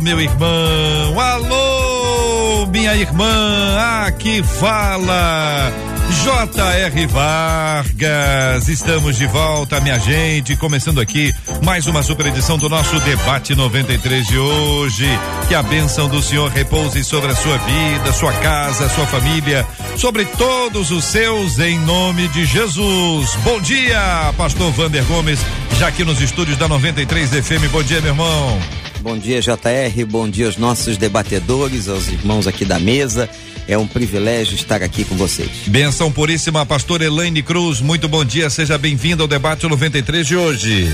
meu irmão. Alô, minha irmã. Aqui fala J.R. Vargas, estamos de volta, minha gente, começando aqui mais uma super edição do nosso debate 93 de hoje. Que a bênção do Senhor repouse sobre a sua vida, sua casa, sua família, sobre todos os seus, em nome de Jesus. Bom dia, Pastor Vander Gomes, já aqui nos estúdios da 93 FM. Bom dia, meu irmão. Bom dia, JR. Bom dia aos nossos debatedores, aos irmãos aqui da mesa. É um privilégio estar aqui com vocês. Benção puríssima, pastor Elaine Cruz. Muito bom dia, seja bem-vindo ao debate 93 de hoje.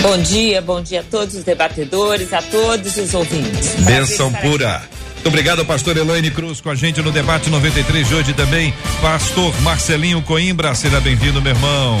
Bom dia, bom dia a todos os debatedores, a todos os ouvintes. Benção pura. Muito obrigado, pastor Elaine Cruz, com a gente no debate 93 de hoje também. Pastor Marcelinho Coimbra, seja bem-vindo, meu irmão.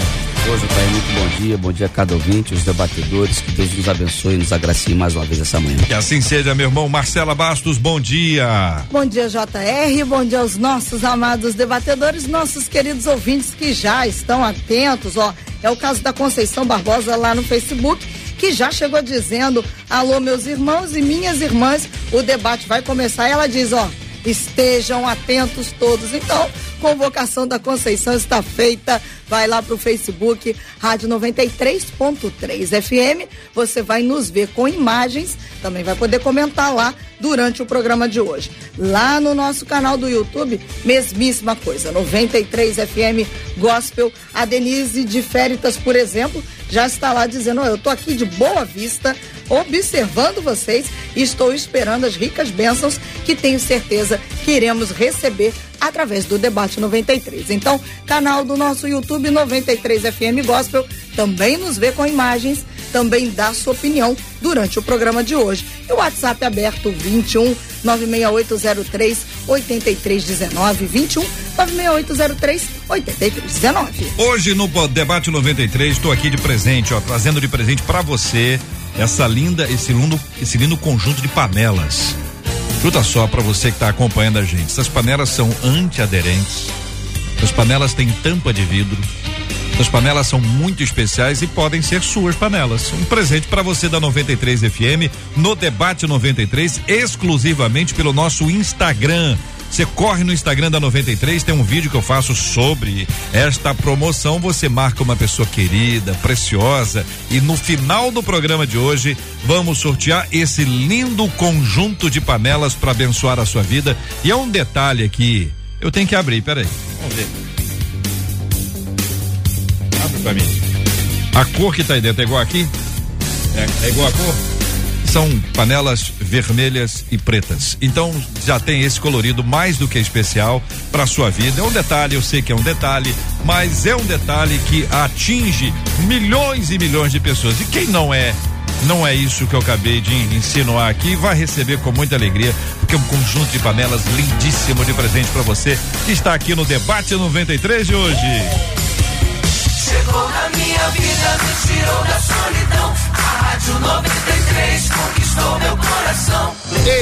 Hoje, Pai, muito bom dia, bom dia a cada ouvinte, os debatedores, que Deus nos abençoe e nos agracie mais uma vez essa manhã. Que assim seja, meu irmão. Marcela Bastos, bom dia. Bom dia, JR, bom dia aos nossos amados debatedores, nossos queridos ouvintes que já estão atentos, ó. É o caso da Conceição Barbosa lá no Facebook que já chegou dizendo: alô, meus irmãos e minhas irmãs, o debate vai começar. Ela diz: ó, estejam atentos todos. Então, convocação da Conceição está feita. Vai lá pro Facebook, Rádio 93.3 FM. Você vai nos ver com imagens, também vai poder comentar lá durante o programa de hoje. Lá no nosso canal do YouTube, mesmíssima coisa, 93 FM Gospel. A Denise de Féritas, por exemplo, já está lá dizendo: oh, eu tô aqui de boa vista, observando vocês e estou esperando as ricas bênçãos que tenho certeza que iremos receber através do debate 93. Então, canal do nosso YouTube 93 FM Gospel também nos vê com imagens, também dá sua opinião durante o programa de hoje. E o WhatsApp aberto 21 96803 8319 21 96803 8319. Hoje no debate 93 estou aqui de presente, ó, trazendo de presente para você essa linda esse lindo esse lindo conjunto de panelas. Escuta só para você que está acompanhando a gente. Essas panelas são antiaderentes. As panelas têm tampa de vidro. As panelas são muito especiais e podem ser suas panelas. Um presente para você da 93 FM no debate 93 exclusivamente pelo nosso Instagram. Você corre no Instagram da 93, tem um vídeo que eu faço sobre esta promoção. Você marca uma pessoa querida, preciosa, e no final do programa de hoje vamos sortear esse lindo conjunto de panelas para abençoar a sua vida. E é um detalhe aqui, eu tenho que abrir, peraí. Vamos ver. Abre pra mim. A cor que tá aí dentro é igual aqui? É, é igual a cor? São panelas vermelhas e pretas. Então já tem esse colorido mais do que especial para sua vida. É um detalhe, eu sei que é um detalhe, mas é um detalhe que atinge milhões e milhões de pessoas. E quem não é não é isso que eu acabei de insinuar aqui. Vai receber com muita alegria, porque é um conjunto de panelas lindíssimo de presente para você que está aqui no Debate 93 de hoje. Chegou na minha vida, me tirou da solidão. A Rádio 93 conquistou meu coração.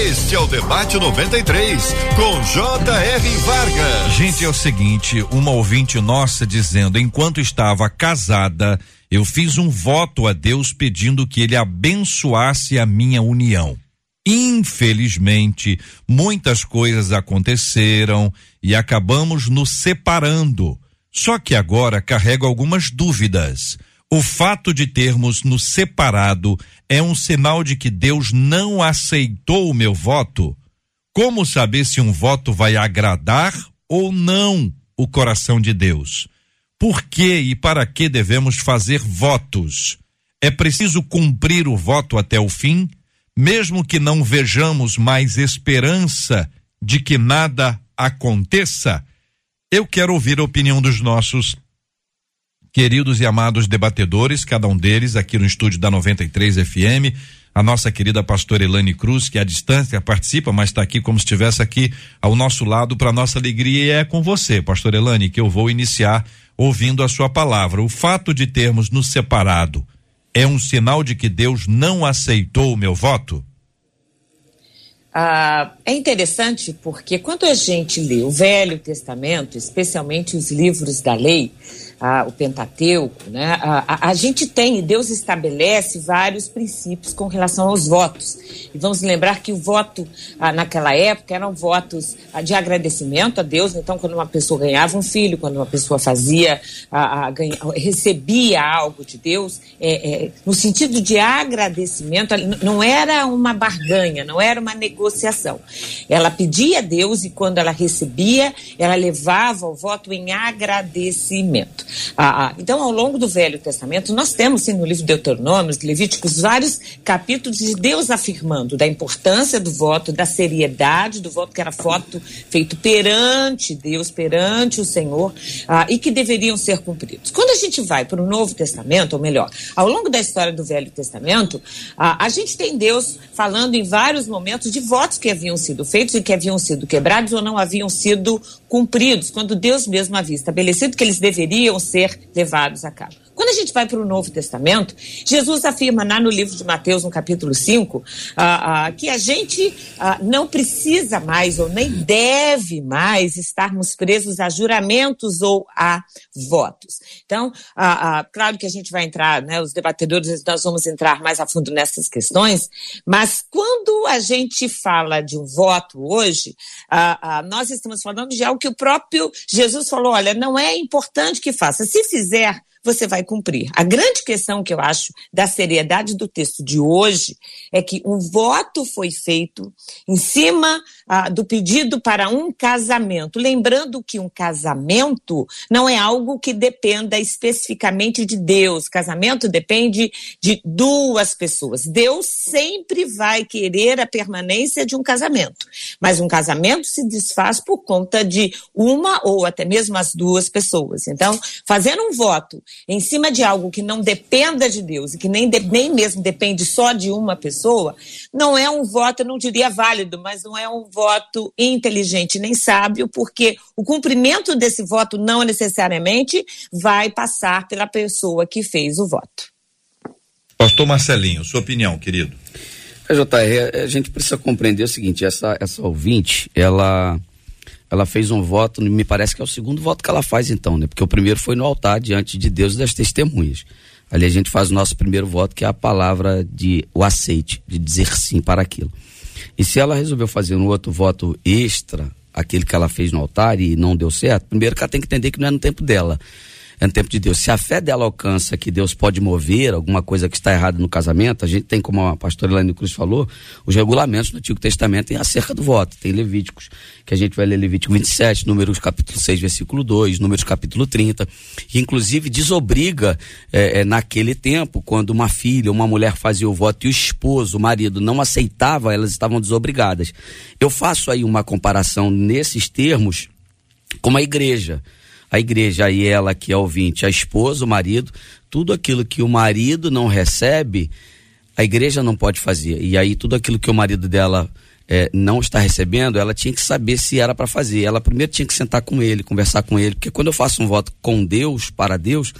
Este é o Debate 93 com J.R. Vargas. Gente, é o seguinte, uma ouvinte nossa dizendo, enquanto estava casada, eu fiz um voto a Deus pedindo que ele abençoasse a minha união. Infelizmente, muitas coisas aconteceram e acabamos nos separando. Só que agora carrego algumas dúvidas. O fato de termos nos separado é um sinal de que Deus não aceitou o meu voto? Como saber se um voto vai agradar ou não o coração de Deus? Por que e para que devemos fazer votos? É preciso cumprir o voto até o fim, mesmo que não vejamos mais esperança de que nada aconteça? Eu quero ouvir a opinião dos nossos queridos e amados debatedores, cada um deles aqui no estúdio da 93 FM. a nossa querida pastora Elane Cruz, que à distância participa, mas está aqui como se estivesse aqui ao nosso lado para nossa alegria e é com você, pastor Elane, que eu vou iniciar ouvindo a sua palavra. O fato de termos nos separado é um sinal de que Deus não aceitou o meu voto? Ah, é interessante porque quando a gente lê o Velho Testamento, especialmente os livros da lei, ah, o Pentateuco, né? A, a, a, gente tem, Deus estabelece vários princípios com relação aos votos. E vamos lembrar que o voto ah, naquela época eram votos ah, de agradecimento a Deus. Então, quando uma pessoa ganhava um filho, quando uma pessoa fazia, ganha, recebia algo de Deus, é, é, no sentido de agradecimento, não era uma barganha, não era uma negociação. Ela pedia a Deus e quando ela recebia, ela levava o voto em agradecimento. Ah, ah, então, ao longo do Velho Testamento, nós temos, sim, no livro de Deuteronômio, Levíticos, vários capítulos de Deus afirmando da importância do voto, da seriedade do voto, que era voto feito perante Deus, perante o Senhor, ah, e que deveriam ser cumpridos. Quando a gente vai para o Novo Testamento, ou melhor, ao longo da história do Velho Testamento, ah, a gente tem Deus falando em vários momentos de votos que haviam sido feitos e que haviam sido quebrados ou não haviam sido cumpridos, quando Deus mesmo havia estabelecido que eles deveriam ser levados a cabo. Quando a gente vai para o Novo Testamento, Jesus afirma lá no livro de Mateus, no capítulo 5, ah, ah, que a gente ah, não precisa mais ou nem deve mais estarmos presos a juramentos ou a votos. Então, claro que a gente vai entrar, né, os debatedores, nós vamos entrar mais a fundo nessas questões, mas quando a gente fala de um voto hoje, nós estamos falando de algo que o próprio Jesus falou: olha, não é importante que faça. Se fizer, você vai cumprir. A grande questão que eu acho da seriedade do texto de hoje é que um voto foi feito em cima ah, do pedido para um casamento. Lembrando que um casamento não é algo que dependa especificamente de Deus. Casamento depende de duas pessoas. Deus sempre vai querer a permanência de um casamento, mas um casamento se desfaz por conta de uma ou até mesmo as duas pessoas. Então, fazendo um voto em cima de algo que não dependa de Deus e que nem, de, nem mesmo depende só de uma pessoa, não é um voto, eu não diria válido, mas não é um voto inteligente nem sábio, porque o cumprimento desse voto não necessariamente vai passar pela pessoa que fez o voto. Pastor Marcelinho, sua opinião, querido. JR, a gente precisa compreender o seguinte, essa, essa ouvinte, ela ela fez um voto, me parece que é o segundo voto que ela faz então, né? Porque o primeiro foi no altar diante de Deus e das testemunhas. Ali a gente faz o nosso primeiro voto, que é a palavra de o aceite, de dizer sim para aquilo. E se ela resolveu fazer um outro voto extra, aquele que ela fez no altar e não deu certo, primeiro que ela tem que entender que não é no tempo dela é no tempo de Deus. Se a fé dela alcança que Deus pode mover alguma coisa que está errada no casamento, a gente tem, como a pastora Elaine Cruz falou, os regulamentos do Antigo Testamento em acerca do voto. Tem Levíticos, que a gente vai ler Levítico 27, Números capítulo 6, versículo 2, Números capítulo 30, que inclusive desobriga é, é, naquele tempo, quando uma filha, uma mulher fazia o voto e o esposo, o marido, não aceitava, elas estavam desobrigadas. Eu faço aí uma comparação nesses termos com a igreja a igreja e ela que é ouvinte, a esposa, o marido, tudo aquilo que o marido não recebe, a igreja não pode fazer. E aí tudo aquilo que o marido dela é, não está recebendo, ela tinha que saber se era para fazer. Ela primeiro tinha que sentar com ele, conversar com ele, porque quando eu faço um voto com Deus, para Deus,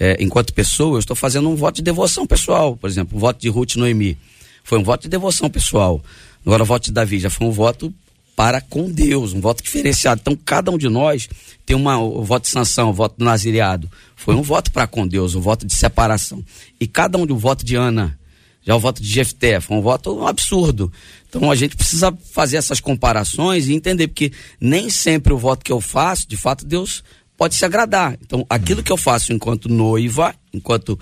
é, enquanto pessoa, eu estou fazendo um voto de devoção pessoal. Por exemplo, o voto de Ruth Noemi foi um voto de devoção pessoal. Agora, o voto de Davi já foi um voto para com Deus, um voto diferenciado. Então, cada um de nós tem uma, o voto de sanção, o voto do nazireado. Foi um voto para com Deus, um voto de separação. E cada um do voto de Ana, já o voto de Jefté, foi um voto absurdo. Então, a gente precisa fazer essas comparações e entender, porque nem sempre o voto que eu faço, de fato, Deus pode se agradar. Então, aquilo que eu faço enquanto noiva, enquanto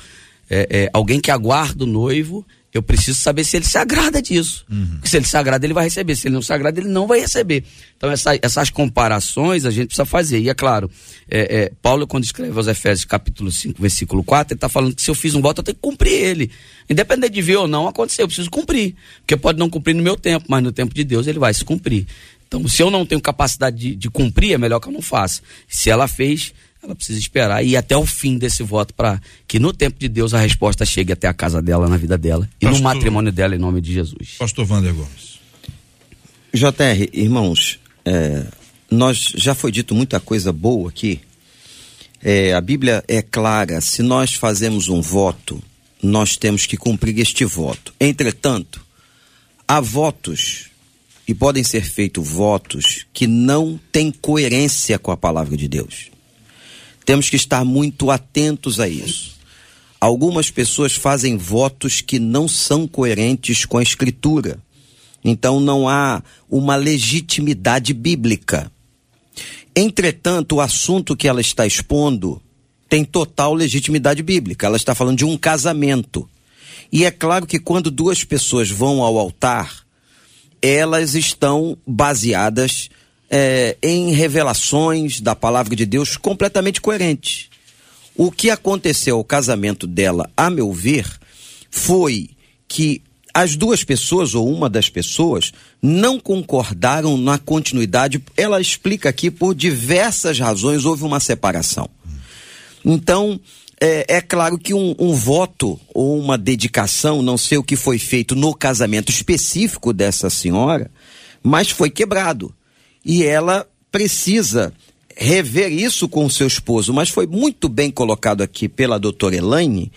é, é, alguém que aguarda o noivo, eu preciso saber se ele se agrada disso. Uhum. Porque se ele se agrada, ele vai receber. Se ele não se agrada, ele não vai receber. Então, essa, essas comparações a gente precisa fazer. E é claro, é, é, Paulo, quando escreve aos Efésios capítulo 5, versículo 4, ele está falando que se eu fiz um voto, eu tenho que cumprir ele. Independente de ver ou não acontecer, eu preciso cumprir. Porque pode não cumprir no meu tempo, mas no tempo de Deus ele vai se cumprir. Então, se eu não tenho capacidade de, de cumprir, é melhor que eu não faça. Se ela fez, ela precisa esperar e ir até o fim desse voto para que no tempo de Deus a resposta chegue até a casa dela, na vida dela e Pastor- no matrimônio dela em nome de Jesus. Pastor Wander Gomes. JR, irmãos, é, nós já foi dito muita coisa boa aqui. É, a Bíblia é clara, se nós fazemos um voto, nós temos que cumprir este voto. Entretanto, há votos e podem ser feitos votos que não têm coerência com a palavra de Deus. Temos que estar muito atentos a isso. Algumas pessoas fazem votos que não são coerentes com a Escritura. Então não há uma legitimidade bíblica. Entretanto, o assunto que ela está expondo tem total legitimidade bíblica. Ela está falando de um casamento. E é claro que quando duas pessoas vão ao altar, elas estão baseadas eh, em revelações da palavra de Deus completamente coerentes. O que aconteceu ao casamento dela, a meu ver, foi que as duas pessoas, ou uma das pessoas, não concordaram na continuidade. Ela explica aqui por diversas razões houve uma separação. Então, é, é claro que um, um voto ou uma dedicação, não sei o que foi feito no casamento específico dessa senhora, mas foi quebrado. E ela precisa rever isso com o seu esposo. Mas foi muito bem colocado aqui pela doutora Elaine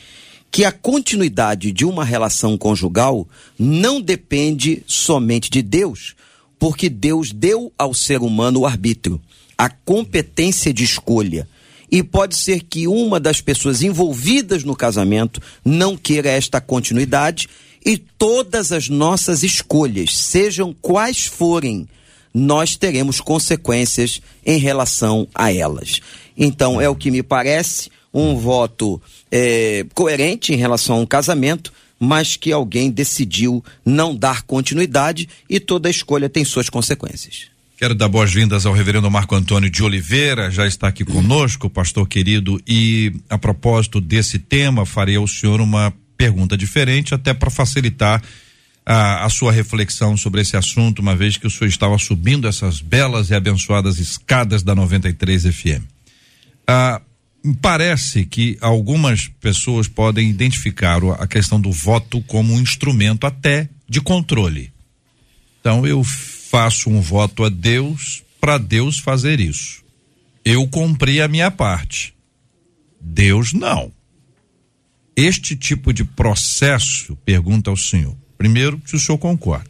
que a continuidade de uma relação conjugal não depende somente de Deus, porque Deus deu ao ser humano o arbítrio, a competência de escolha. E pode ser que uma das pessoas envolvidas no casamento não queira esta continuidade e todas as nossas escolhas, sejam quais forem, nós teremos consequências em relação a elas. Então, é o que me parece um voto eh, coerente em relação a um casamento, mas que alguém decidiu não dar continuidade e toda escolha tem suas consequências. Quero dar boas-vindas ao reverendo Marco Antônio de Oliveira, já está aqui conosco, pastor querido, e a propósito desse tema, farei ao senhor uma pergunta diferente, até para facilitar a, a sua reflexão sobre esse assunto, uma vez que o senhor estava subindo essas belas e abençoadas escadas da 93 FM. Ah, parece que algumas pessoas podem identificar a questão do voto como um instrumento até de controle. Então eu faço um voto a Deus para Deus fazer isso. Eu cumpri a minha parte. Deus não. Este tipo de processo, pergunta ao senhor. Primeiro, se o senhor concorda.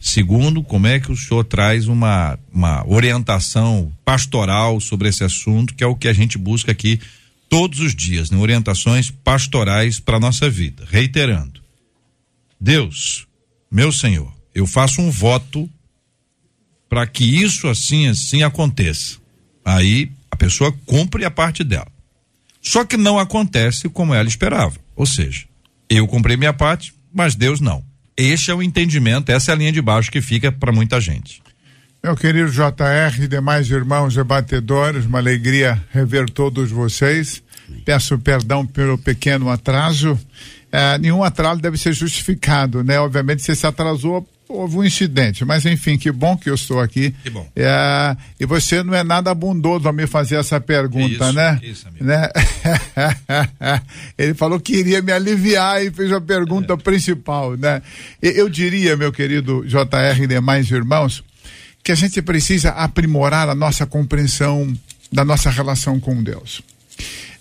Segundo, como é que o senhor traz uma, uma orientação pastoral sobre esse assunto, que é o que a gente busca aqui todos os dias, né? orientações pastorais para nossa vida. Reiterando. Deus, meu Senhor, eu faço um voto para que isso assim, assim aconteça. Aí a pessoa cumpre a parte dela. Só que não acontece como ela esperava. Ou seja, eu cumpri minha parte, mas Deus não. Este é o entendimento, essa é a linha de baixo que fica para muita gente. Meu querido JR e demais irmãos debatedores, uma alegria rever todos vocês. Peço perdão pelo pequeno atraso. Eh, nenhum atraso deve ser justificado, né? Obviamente, se se atrasou, houve um incidente. Mas, enfim, que bom que eu estou aqui. Que bom. Eh, e você não é nada bondoso a me fazer essa pergunta, Isso, né? isso, amigo. né? Ele falou que iria me aliviar e fez a pergunta principal, né? Eu diria, meu querido JR e demais irmãos, que a gente precisa aprimorar a nossa compreensão da nossa relação com Deus.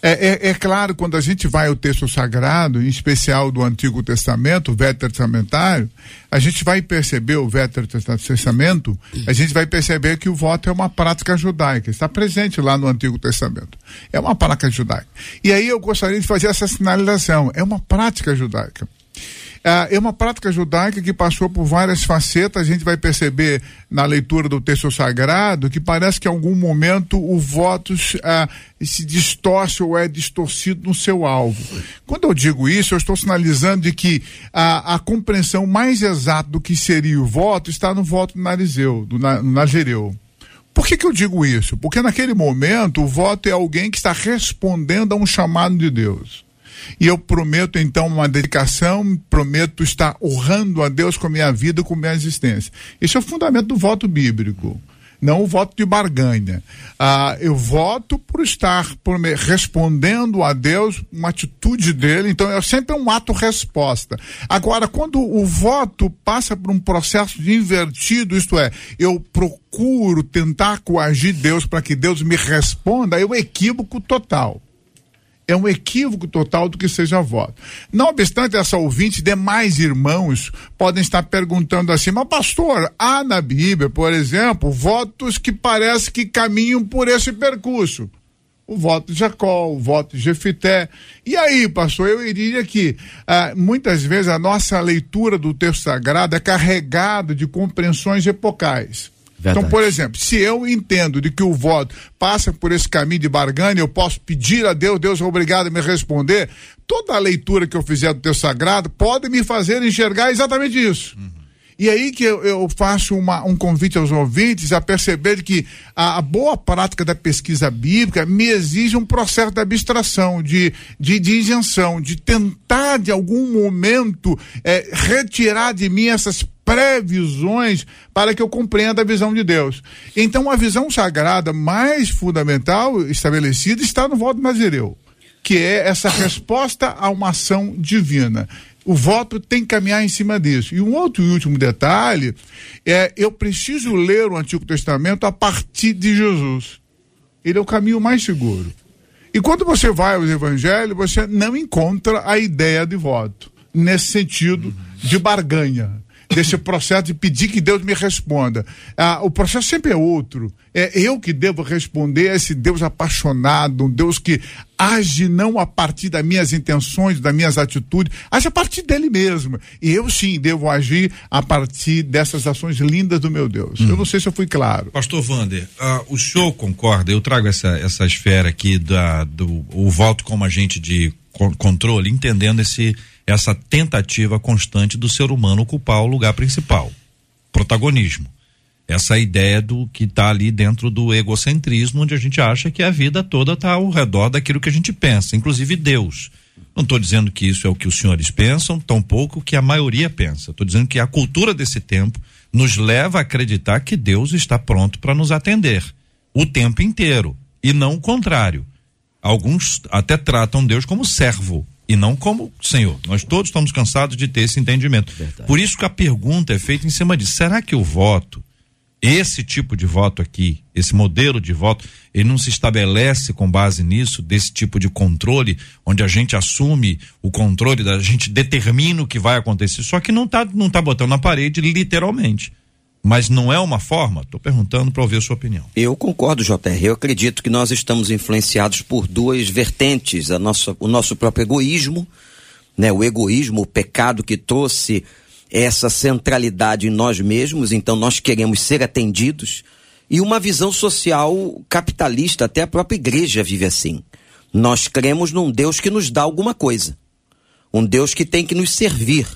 É, é- é claro, quando a gente vai ao texto sagrado, em especial do Antigo Testamento, o Velho Testamentário, a gente vai perceber o Velho Testamento, a gente vai perceber que o voto é uma prática judaica, está presente lá no Antigo Testamento. É uma prática judaica. E aí eu gostaria de fazer essa sinalização: é uma prática judaica. Ah, é uma prática judaica que passou por várias facetas. A gente vai perceber na leitura do texto sagrado que parece que em algum momento o voto ah, se distorce ou é distorcido no seu alvo. Quando eu digo isso, eu estou sinalizando de que a, a compreensão mais exata do que seria o voto está no voto do Narizeu, do na, Nazireu. Por que, que eu digo isso? Porque naquele momento o voto é alguém que está respondendo a um chamado de Deus. E eu prometo então uma dedicação, prometo estar honrando a Deus com a minha vida, com a minha existência. Esse é o fundamento do voto bíblico. não o voto de barganha. Ah, eu voto por estar por me, respondendo a Deus uma atitude dele, então é sempre um ato resposta. Agora, quando o voto passa por um processo invertido, isto é, eu procuro tentar coagir Deus para que Deus me responda, é um equívoco total é um equívoco total do que seja voto. Não obstante essa ouvinte, demais irmãos podem estar perguntando assim, mas pastor, há na Bíblia, por exemplo, votos que parece que caminham por esse percurso. O voto de Jacó, o voto de Jefité. E aí, pastor, eu diria que ah, muitas vezes a nossa leitura do texto sagrado é carregada de compreensões epocais. Verdade. Então, por exemplo, se eu entendo de que o voto passa por esse caminho de barganha, eu posso pedir a Deus, Deus é obrigado a me responder. Toda a leitura que eu fizer do texto sagrado pode me fazer enxergar exatamente isso. Uhum. E aí que eu, eu faço uma, um convite aos ouvintes a perceber que a, a, boa prática da pesquisa bíblica me exige um processo de abstração, de, de, de isenção, de tentar de algum momento é, retirar de mim essas previsões para que eu compreenda a visão de Deus. Então, a visão sagrada mais fundamental estabelecida está no voto nazireu, que é essa resposta a uma ação divina. O voto tem que caminhar em cima disso. E um outro e último detalhe é eu preciso ler o Antigo Testamento a partir de Jesus. Ele é o caminho mais seguro. E quando você vai aos evangelhos, você não encontra a ideia de voto, nesse sentido de barganha desse processo de pedir que Deus me responda. Ah, o processo sempre é outro. É eu que devo responder a esse Deus apaixonado, um Deus que age não a partir das minhas intenções, das minhas atitudes, age a partir dele mesmo. E eu sim devo agir a partir dessas ações lindas do meu Deus. Hum. Eu não sei se eu fui claro. Pastor Vander, uh, o senhor concorda? Eu trago essa, essa esfera aqui da, do o voto como agente de controle, entendendo esse essa tentativa constante do ser humano ocupar o lugar principal, protagonismo. Essa ideia do que está ali dentro do egocentrismo, onde a gente acha que a vida toda está ao redor daquilo que a gente pensa, inclusive Deus. Não estou dizendo que isso é o que os senhores pensam, tampouco o que a maioria pensa. Estou dizendo que a cultura desse tempo nos leva a acreditar que Deus está pronto para nos atender o tempo inteiro e não o contrário. Alguns até tratam Deus como servo e não como Senhor. Nós todos estamos cansados de ter esse entendimento. Verdade. Por isso que a pergunta é feita em cima de: será que o voto, esse tipo de voto aqui, esse modelo de voto, ele não se estabelece com base nisso, desse tipo de controle, onde a gente assume o controle, a gente determina o que vai acontecer, só que não está não tá botando na parede literalmente mas não é uma forma? Estou perguntando para ouvir a sua opinião. Eu concordo, JR. Eu acredito que nós estamos influenciados por duas vertentes: a nossa, o nosso próprio egoísmo, né? o egoísmo, o pecado que trouxe essa centralidade em nós mesmos, então nós queremos ser atendidos, e uma visão social capitalista, até a própria igreja vive assim. Nós cremos num Deus que nos dá alguma coisa, um Deus que tem que nos servir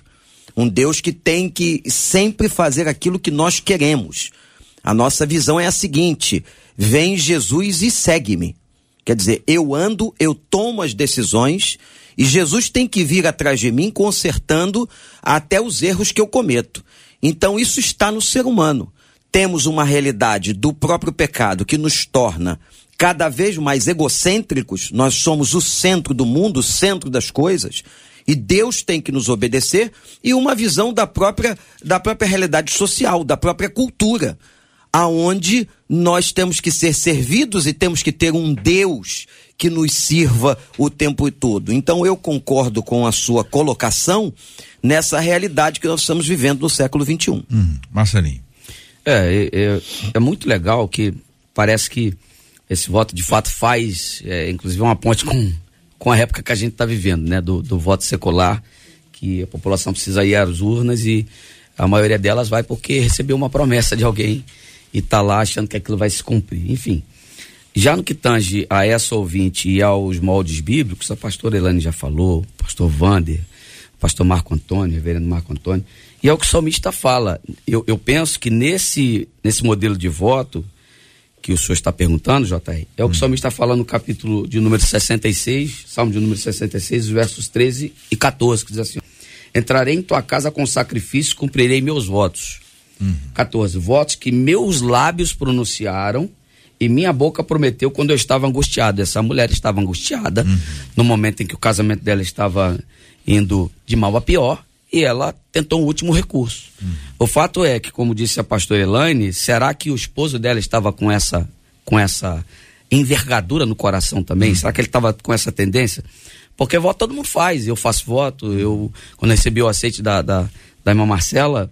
um Deus que tem que sempre fazer aquilo que nós queremos. A nossa visão é a seguinte: vem Jesus e segue-me. Quer dizer, eu ando, eu tomo as decisões e Jesus tem que vir atrás de mim consertando até os erros que eu cometo. Então isso está no ser humano. Temos uma realidade do próprio pecado que nos torna cada vez mais egocêntricos, nós somos o centro do mundo, o centro das coisas, e Deus tem que nos obedecer, e uma visão da própria, da própria realidade social, da própria cultura, aonde nós temos que ser servidos e temos que ter um Deus que nos sirva o tempo todo. Então eu concordo com a sua colocação nessa realidade que nós estamos vivendo no século XXI. Hum, Marcelinho. É, é, é, é muito legal que parece que esse voto de fato faz, é, inclusive, uma ponte com com a época que a gente está vivendo, né? Do, do voto secular, que a população precisa ir às urnas e a maioria delas vai porque recebeu uma promessa de alguém e está lá achando que aquilo vai se cumprir. Enfim. Já no que tange a essa ouvinte e aos moldes bíblicos, a pastora Elane já falou, o pastor Vander, o pastor Marco Antônio, o reverendo Marco Antônio, e é o que o salmista fala. Eu, eu penso que nesse, nesse modelo de voto, que o senhor está perguntando, JR, é o que o salmista está falando no capítulo de número 66, salmo de número 66, versos 13 e 14, que diz assim: Entrarei em tua casa com sacrifício, cumprirei meus votos. 14. Votos que meus lábios pronunciaram e minha boca prometeu quando eu estava angustiado. Essa mulher estava angustiada no momento em que o casamento dela estava indo de mal a pior e ela tentou um último recurso. O fato é que, como disse a pastora Elaine, será que o esposo dela estava com essa com essa envergadura no coração também? Será que ele estava com essa tendência? Porque voto todo mundo faz. Eu faço voto. Eu, quando recebi o aceite da, da, da irmã Marcela,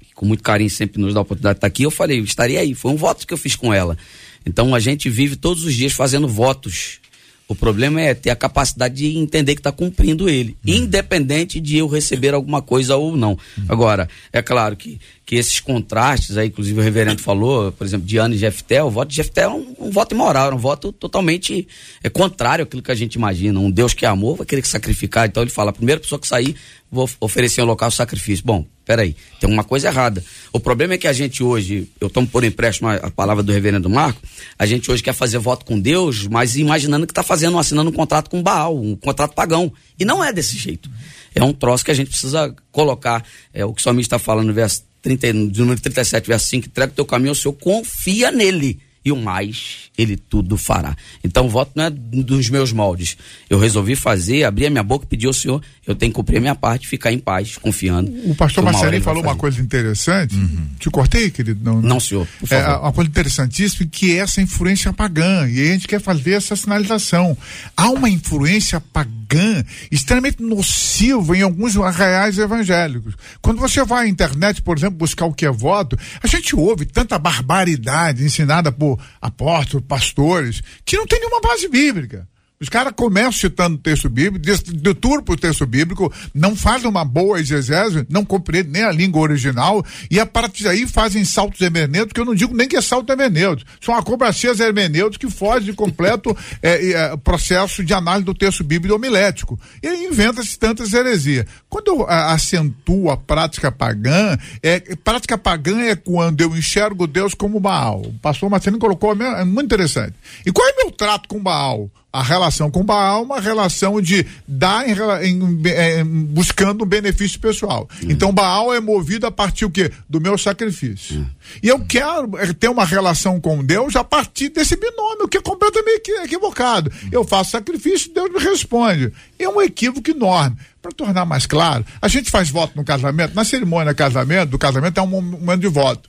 que com muito carinho sempre nos dá a oportunidade de estar aqui, eu falei, estaria aí. Foi um voto que eu fiz com ela. Então a gente vive todos os dias fazendo votos. O problema é ter a capacidade de entender que está cumprindo ele, independente de eu receber alguma coisa ou não. Agora, é claro que, que esses contrastes, aí, inclusive o reverendo falou, por exemplo, Diana e Jefté, o voto de Jefté é um, um voto imoral, é um voto totalmente é, contrário àquilo que a gente imagina. Um Deus que é amor vai querer que sacrificar, então ele fala, a primeira pessoa que sair, vou oferecer um local de sacrifício. Bom, peraí, tem uma coisa errada. O problema é que a gente hoje, eu tomo por empréstimo a, palavra do reverendo Marco, a gente hoje quer fazer voto com Deus, mas imaginando que está fazendo, assinando um contrato com Baal, um contrato pagão. E não é desse jeito. É um troço que a gente precisa colocar, é o que o salmista está falando no verso 30, no número 37, verso 5, entrega o teu caminho ao Senhor, confia nele e o mais ele tudo fará. Então o voto não é dos meus moldes. Eu resolvi fazer, abrir a minha boca e pedir ao Senhor, eu tenho que cumprir a minha parte, ficar em paz, confiando. O pastor Marcelinho falou uma coisa interessante. Te cortei, querido? Não, Não, senhor, por É, uma coisa interessantíssima que é essa influência pagã. E a gente quer fazer essa sinalização. Há uma influência pagã extremamente nociva em alguns arraiais evangélicos. Quando você vai à internet, por exemplo, buscar o que é voto, a gente ouve tanta barbaridade ensinada por apóstolos, pastores, que não tem nenhuma base bíblica. Os caras começam citando o texto bíblico, deturpam o texto bíblico, não fazem uma boa exegese, não compreendem nem a língua original, e a partir daí fazem saltos hermenêuticos, que eu não digo nem que é salto hermenêutico, são acrobacias hermenêuticas que fogem de completo eh, eh, processo de análise do texto bíblico homilético. E aí inventa-se tantas heresias. Quando eu ah, acentuo a prática pagã, é, prática pagã é quando eu enxergo Deus como Baal. O pastor Marcelino colocou, é muito interessante. E qual é meu trato com Baal? A relação com Baal é uma relação de dar em, rela- em- eh, buscando um benefício pessoal. Então Baal é movido a partir o quê? Do meu sacrifício. E eu quero eh, ter uma relação com Deus a partir desse binômio, que é completamente equi- equivocado. Eu faço sacrifício, Deus me responde. É um equívoco enorme. Para tornar mais claro, a gente faz voto no casamento, na cerimônia do casamento, do casamento é um momento de voto.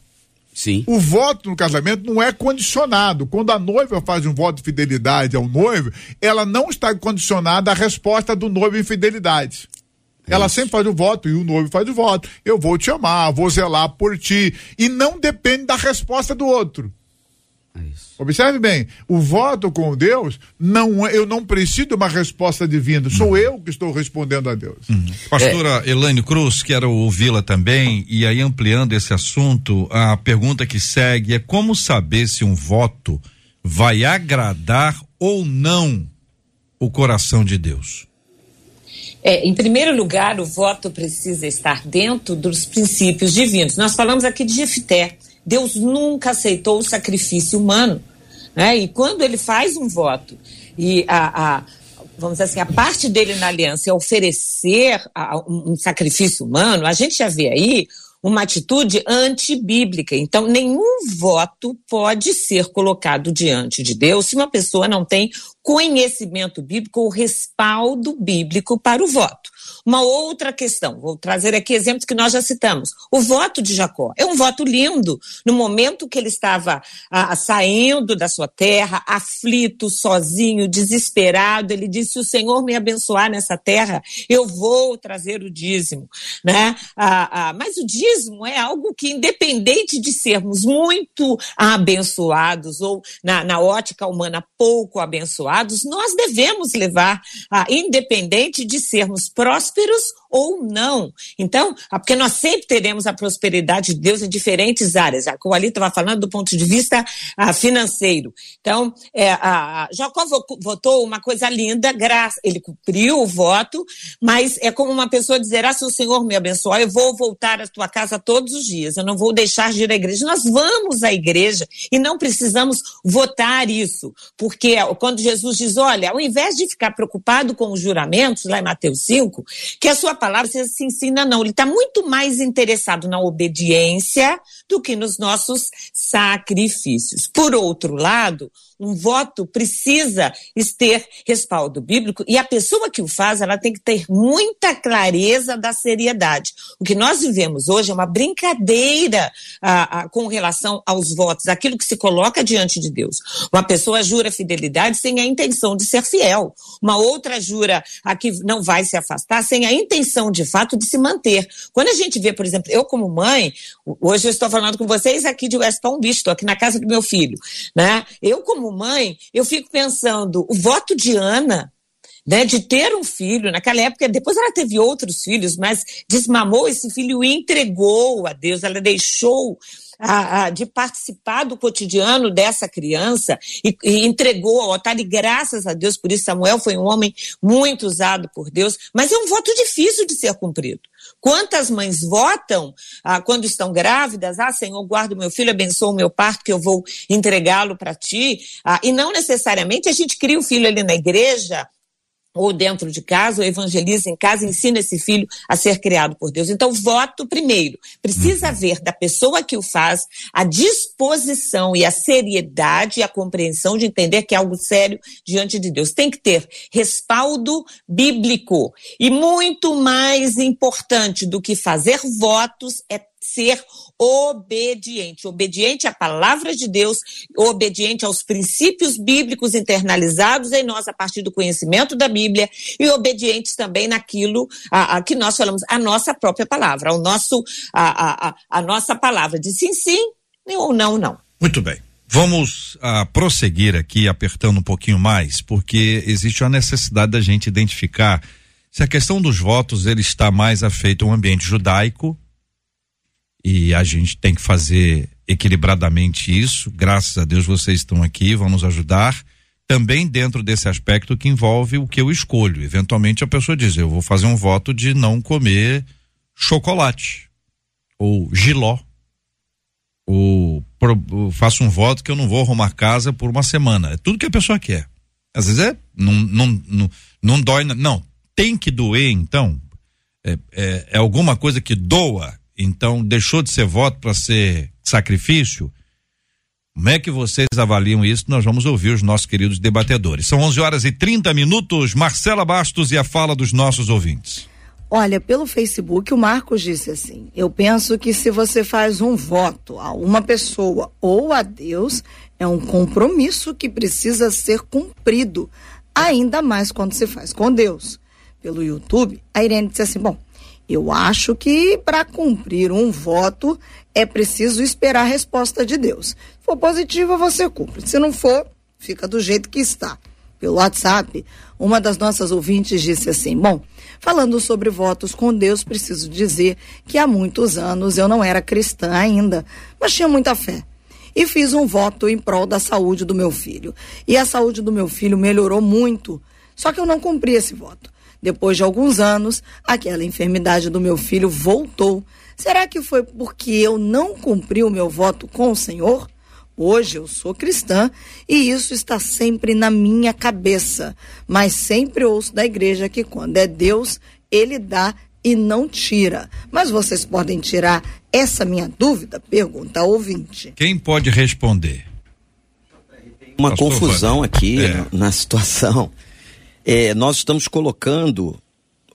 Sim. O voto no casamento não é condicionado. Quando a noiva faz um voto de fidelidade ao noivo, ela não está condicionada à resposta do noivo em fidelidade. Ela sempre faz o voto e o noivo faz o voto. Eu vou te amar, vou zelar por ti. E não depende da resposta do outro. É isso. Observe bem, o voto com Deus, não, é- eu não preciso de uma resposta divina, sou eu que estou respondendo a Deus. Pastora Elaine Cruz, quero ouvi-la também, e aí ampliando esse assunto, a pergunta que segue é como saber se um voto vai agradar ou não o coração de Deus? É, em primeiro lugar, o voto precisa estar dentro dos princípios divinos. Nós falamos aqui de Jefté. Deus nunca aceitou o sacrifício humano. Né? E quando ele faz um voto e a, a- vamos dizer assim, a parte dele na aliança é oferecer a- um, um sacrifício humano, a gente já vê aí uma atitude antibíblica. Então, nenhum voto pode ser colocado diante de Deus se uma pessoa não tem conhecimento bíblico ou respaldo bíblico para o voto. Uma outra questão, vou trazer aqui exemplos que nós já citamos. O voto de Jacó é um voto lindo. No momento que ele estava ah, saindo da sua terra, aflito, sozinho, desesperado, ele disse: Se o Senhor me abençoar nessa terra, eu vou trazer o dízimo. Né? Ah, ah, mas o dízimo é algo que, independente de sermos muito abençoados ou, na, na ótica humana, pouco abençoados, nós devemos levar, ah, independente de sermos prósperos prósperos ou não. Então, ah, porque nós sempre teremos a prosperidade de Deus em diferentes áreas. Já que o Ali estava falando do ponto de vista ah, financeiro. Então, é, a, a Jacó vo- votou uma coisa linda, graça, ele cumpriu o voto, mas é como uma pessoa dizer: ah, se o Senhor me abençoar, eu vou voltar à tua casa todos os dias, eu não vou deixar de ir à igreja. Nós vamos à igreja e não precisamos votar isso, porque quando Jesus diz: olha, ao invés de ficar preocupado com os juramentos, lá em Mateus 5, que a sua palavra se se ensina, não. Ele está muito mais interessado na obediência do que nos nossos sacrifícios. Por outro lado, um voto precisa ter respaldo bíblico e a pessoa que o faz, ela tem que ter muita clareza da seriedade. O que nós vivemos hoje é uma brincadeira com relação aos votos, aquilo que se coloca diante de Deus. Uma pessoa jura fidelidade sem a intenção de ser fiel. Uma outra jura a que não vai se afastar sem a intenção de fato de se manter. Quando a gente vê, por exemplo, eu como mãe, hoje eu estou falando com vocês aqui de West Palm Beach, estou aqui na casa do meu filho, né? Eu como como mãe, eu fico pensando, o voto de Ana, né, de ter um filho, naquela época, depois ela teve outros filhos, mas desmamou esse filho e entregou a Deus, ela deixou a, a, de participar do cotidiano dessa criança e, e entregou ao altar, e graças a Deus por isso Samuel foi um homem muito usado por Deus, mas é um voto difícil de ser cumprido. Quantas mães votam ah, quando estão grávidas? Ah, Senhor, guarda o meu filho, abençoa o meu parto, que eu vou entregá-lo para ti. Ah, e não necessariamente a gente cria o filho ali na igreja ou dentro de casa, ou evangeliza em casa, ensina esse filho a ser criado por Deus. Então, voto primeiro. Precisa haver da pessoa que o faz a disposição e a seriedade e a compreensão de entender que é algo sério diante de Deus. Tem que ter respaldo bíblico. E muito mais importante do que fazer votos é ser obediente, obediente à palavra de Deus, obediente aos princípios bíblicos internalizados em nós a partir do conhecimento da Bíblia e obedientes também naquilo a, a que nós falamos, a nossa própria palavra, ao nosso, a, a, a nossa palavra de sim, sim ou não, não. Muito bem. Vamos uh, prosseguir aqui apertando um pouquinho mais, porque existe a necessidade da gente identificar se a questão dos votos ele está mais afeito a um ambiente judaico e a gente tem que fazer equilibradamente isso. Graças a Deus vocês estão aqui, vão nos ajudar. Também dentro desse aspecto que envolve o que eu escolho. Eventualmente a pessoa diz: eu vou fazer um voto de não comer chocolate ou giló. Ou faço um voto que eu não vou arrumar casa por uma semana. É tudo que a pessoa quer. Às vezes é, não, não, não, não dói, não. Tem que doer, então. É, é, é alguma coisa que doa então deixou de ser voto para ser sacrifício? Como é que vocês avaliam isso? Nós vamos ouvir os nossos queridos debatedores. São 11 horas e 30 minutos. Marcela Bastos e a fala dos nossos ouvintes. Olha, pelo Facebook, o Marcos disse assim: Eu penso que se você faz um voto a uma pessoa ou a Deus, é um compromisso que precisa ser cumprido, ainda mais quando se faz com Deus. Pelo YouTube, a Irene disse assim: Bom, eu acho que para cumprir um voto é preciso esperar a resposta de Deus. Se for positiva, você cumpre. Se não for, fica do jeito que está. Pelo WhatsApp, uma das nossas ouvintes disse assim: Bom, falando sobre votos com Deus, preciso dizer que há muitos anos eu não era cristã ainda, mas tinha muita fé. E fiz um voto em prol da saúde do meu filho. E a saúde do meu filho melhorou muito. Só que eu não cumpri esse voto. Depois de alguns anos, aquela enfermidade do meu filho voltou. Será que foi porque eu não cumpri o meu voto com o Senhor? Hoje eu sou cristã e isso está sempre na minha cabeça, mas sempre ouço da igreja que quando é Deus, ele dá e não tira. Mas vocês podem tirar essa minha dúvida? Pergunta ao ouvinte. Quem pode responder? Uma Pastor confusão aqui é. na situação. É, nós estamos colocando,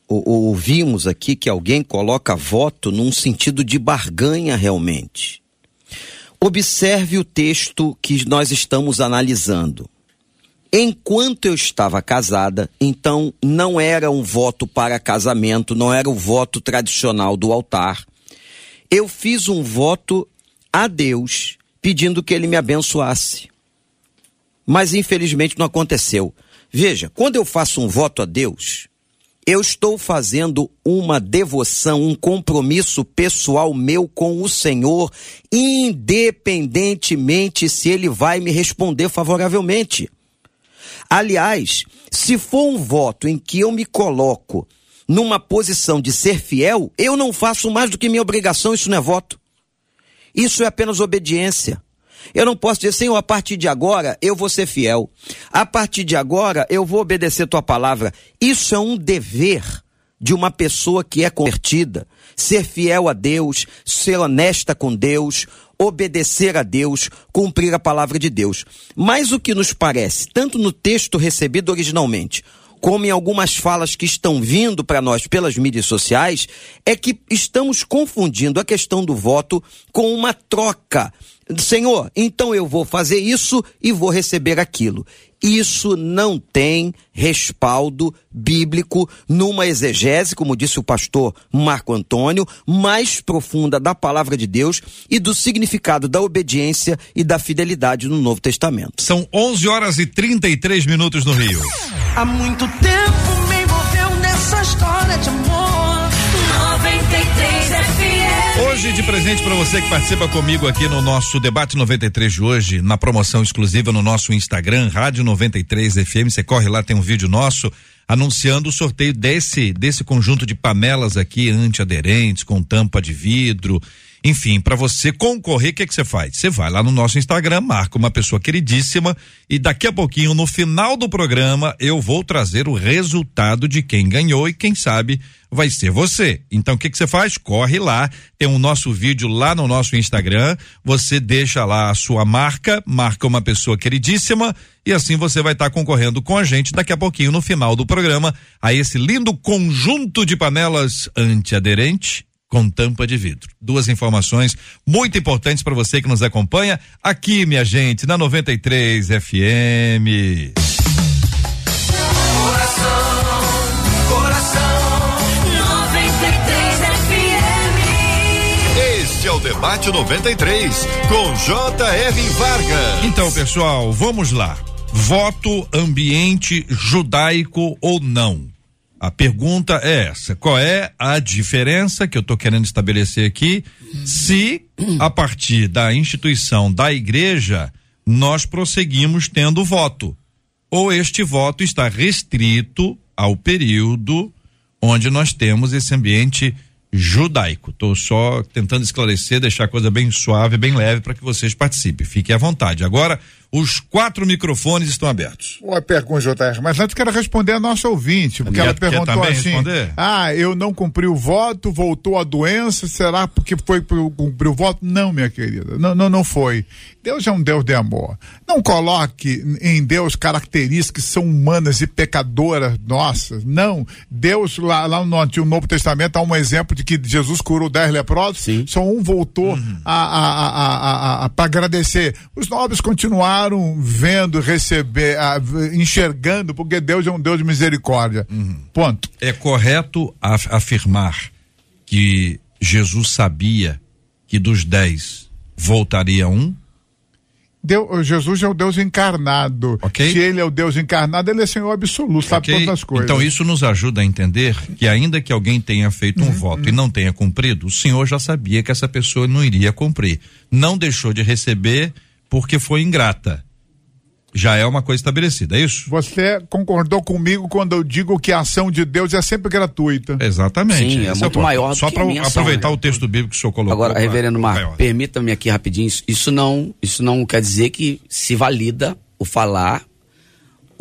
ou, ouvimos aqui que alguém coloca voto num sentido de barganha realmente. Observe o texto que nós estamos analisando. Enquanto eu estava casada, então não era um voto para casamento, não era o voto tradicional do altar. Eu fiz um voto a Deus, pedindo que ele me abençoasse. Mas infelizmente não aconteceu. Veja, quando eu faço um voto a Deus, eu estou fazendo uma devoção, um compromisso pessoal meu com o Senhor, independentemente se ele vai me responder favoravelmente. Aliás, se for um voto em que eu me coloco numa posição de ser fiel, eu não faço mais do que minha obrigação, isso não é voto. Isso é apenas obediência. Eu não posso dizer, Senhor, a partir de agora eu vou ser fiel. A partir de agora eu vou obedecer tua palavra. Isso é um dever de uma pessoa que é convertida, ser fiel a Deus, ser honesta com Deus, obedecer a Deus, cumprir a palavra de Deus. Mas o que nos parece, tanto no texto recebido originalmente, como em algumas falas que estão vindo para nós pelas mídias sociais, é que estamos confundindo a questão do voto com uma troca. Senhor, então eu vou fazer isso e vou receber aquilo. Isso não tem respaldo bíblico numa exegese, como disse o pastor Marco Antônio, mais profunda da palavra de Deus e do significado da obediência e da fidelidade no Novo Testamento. São 11 horas e 33 minutos no Rio. Há muito tempo me envolveu nessa história de amor. 93 FM. Hoje, de presente para você que participa comigo aqui no nosso debate 93 de hoje, na promoção exclusiva no nosso Instagram, Rádio 93 FM. Você corre lá, tem um vídeo nosso anunciando o sorteio desse desse conjunto de panelas aqui antiaderentes com tampa de vidro. Enfim, para você concorrer, o que que você faz? Você vai lá no nosso Instagram, marca uma pessoa queridíssima e daqui a pouquinho, no final do programa, eu vou trazer o resultado de quem ganhou e quem sabe vai ser você. Então, o que que você faz? Corre lá, tem o nosso vídeo lá no nosso Instagram, você deixa lá a sua marca, marca uma pessoa queridíssima e assim você vai estar concorrendo com a gente daqui a pouquinho no final do programa a esse lindo conjunto de panelas antiaderente com tampa de vidro. Duas informações muito importantes para você que nos acompanha aqui, minha gente, na 93 FM. Debate 93, com J.R. Vargas. Então, pessoal, vamos lá. Voto ambiente judaico ou não? A pergunta é essa: qual é a diferença que eu estou querendo estabelecer aqui? Se a partir da instituição da igreja nós prosseguimos tendo voto, ou este voto está restrito ao período onde nós temos esse ambiente judaico. Estou só tentando esclarecer, deixar a coisa bem suave, bem leve para que vocês participem. Fiquem à vontade. Agora, os quatro microfones estão abertos. Uma pergunta, JR, mas antes quero responder a nossa ouvinte, porque ela perguntou assim: responder? Ah, eu não cumpri o voto, voltou a doença, será porque foi cumprir o voto? Não, minha querida, não, não, não foi. Deus é um Deus de amor. Não coloque em Deus características que são humanas e pecadoras nossas. Não. Deus, lá, lá no Antigo Novo Testamento, há um exemplo de que Jesus curou dez leprosos, Sim. só um voltou Uhum. a, a, a, a, a, para agradecer. Os nobres continuaram vendo, receber, a- enxergando, porque Deus é um Deus de misericórdia. Uhum. Ponto. É correto af- afirmar que Jesus sabia que dos dez voltaria um? Deus, Jesus é o Deus encarnado. Ok. Se ele é o Deus encarnado, ele é Senhor absoluto, sabe Ok? todas as coisas. Então isso nos ajuda a entender que ainda que alguém tenha feito um Uhum, voto e não tenha cumprido, o Senhor já sabia que essa pessoa não iria cumprir. Não deixou de receber porque foi ingrata. Já é uma coisa estabelecida, é isso? Você concordou comigo quando eu digo que a ação de Deus é sempre gratuita. Exatamente. Sim, é Esse muito o ponto. maior do Só que para a minha ação, aproveitar né? o texto bíblico que o senhor colocou. Agora, pra- reverendo Marco, permita-me aqui rapidinho, isso não, isso não quer dizer que se valida o falar,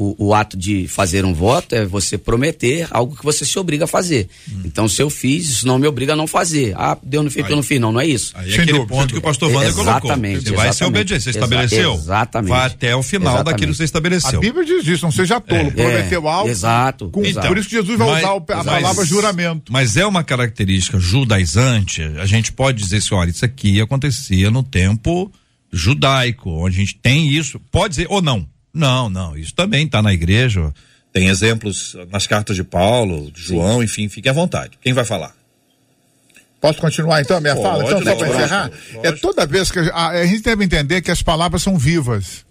o, o ato de fazer um voto é você prometer algo que você se obriga a fazer. Hum. Então, se eu fiz, isso não me obriga a não fazer. Ah, deu no feito, eu não fiz, não, não é isso. Aí é aquele dúvida, ponto que o pastor Wander colocou. Exatamente, Você vai ser exatamente. obediente. Você Exa- estabeleceu? exatamente. Vai até o final Exatamente. daquilo que você A estabeleceu. Bíblia diz isso, não seja tolo. É. Prometeu algo. exato, com- exato. Por isso que Jesus vai Mas- usar o- a mas- palavra juramento. Mas é uma característica judaizante. A gente pode dizer assim, olha, isso aqui acontecia no tempo judaico, onde a gente tem isso. Pode dizer ou não. Não, não. Isso também está na igreja. Tem exemplos nas cartas de Paulo, de João, enfim, fique à vontade. Quem vai falar? Posso continuar então a minha Pode, fala? Então, só para encerrar? lógico. É toda vez que a, a gente deve entender que as palavras são vivas.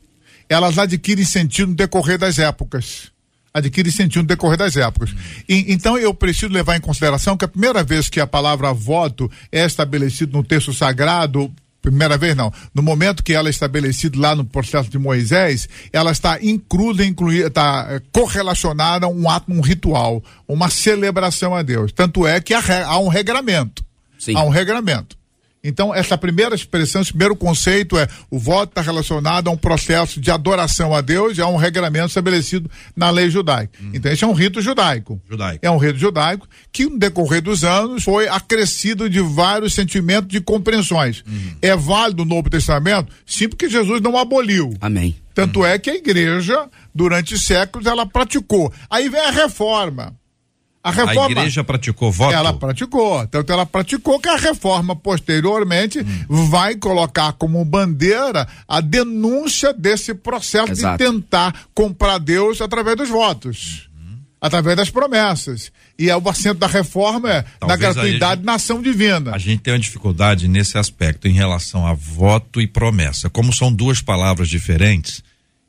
Elas adquirem sentido no decorrer das épocas. Adquirem sentido no decorrer das épocas. E- então eu preciso levar em consideração que a primeira vez que a palavra voto é estabelecida no texto sagrado, primeira vez não, no momento que ela é estabelecida lá no processo de Moisés, ela está inclusa, incluída, está eh, correlacionada a um ato, um ritual, uma celebração a Deus. Tanto é que há, há um regramento. Sim. Há um regramento. Então, essa primeira expressão, esse primeiro conceito é o voto está relacionado a um processo de adoração a Deus e a um regramento estabelecido na lei judaica. Então, esse é um rito judaico. Judaico. É um rito judaico que, no decorrer dos anos, foi acrescido de vários sentimentos de compreensões. É válido no Novo Testamento? Sim, porque Jesus não aboliu. Amém. Tanto é que a igreja, durante séculos, ela praticou. Aí vem a reforma. A A reforma. igreja praticou voto? Ela praticou. Tanto ela praticou que a reforma, posteriormente, Hum. vai colocar como bandeira a denúncia desse processo Exato. de tentar comprar Deus através dos votos. Uhum. Através das promessas. E é o acento da reforma é na gratuidade, a na ação divina. A gente tem uma dificuldade nesse aspecto em relação a voto e promessa. Como são duas palavras diferentes,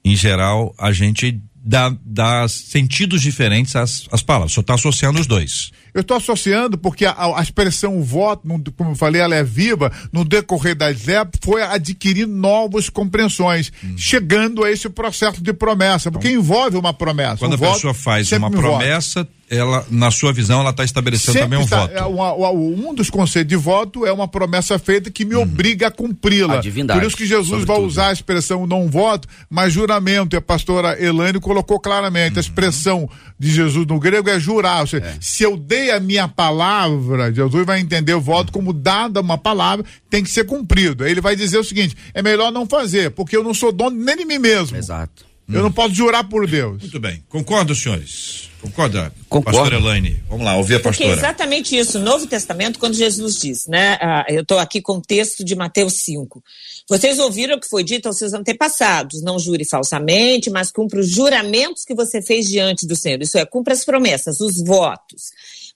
em geral, a gente dá, dá sentidos diferentes às, às palavras. Só está associando os dois. Eu estou associando porque a, a expressão voto, como eu falei, ela é viva, no decorrer das épocas, foi adquirindo novas compreensões, Hum. chegando a esse processo de promessa, porque envolve uma promessa. Então, Quando Um a voto pessoa faz uma me voto. promessa, ela, na sua visão, ela está estabelecendo Sempre também um está- voto. é uma- uma- um dos conceitos de voto é uma promessa feita que me obriga a cumpri-la. Por isso que Jesus vai usar a expressão não voto, mas juramento. E a pastora Elaine colocou claramente. A expressão de Jesus no grego é jurar. Ou seja, se eu dei a minha palavra, Jesus vai entender o voto como dada uma palavra, tem que ser cumprido. Aí ele vai dizer o seguinte: é melhor não fazer, porque eu não sou dono nem de mim mesmo. Exato. Eu não posso jurar por Deus. Muito bem. Concordam, senhores? Concorda? Concordo. Pastora Elaine. Vamos lá, ouvir a Porque é pastora. exatamente isso, no Novo Testamento, quando Jesus diz, né? ah, eu estou aqui com o texto de Mateus 5. Vocês ouviram o que foi dito aos seus antepassados: não jure falsamente, mas cumpra os juramentos que você fez diante do Senhor. Isso é, cumpra as promessas, os votos.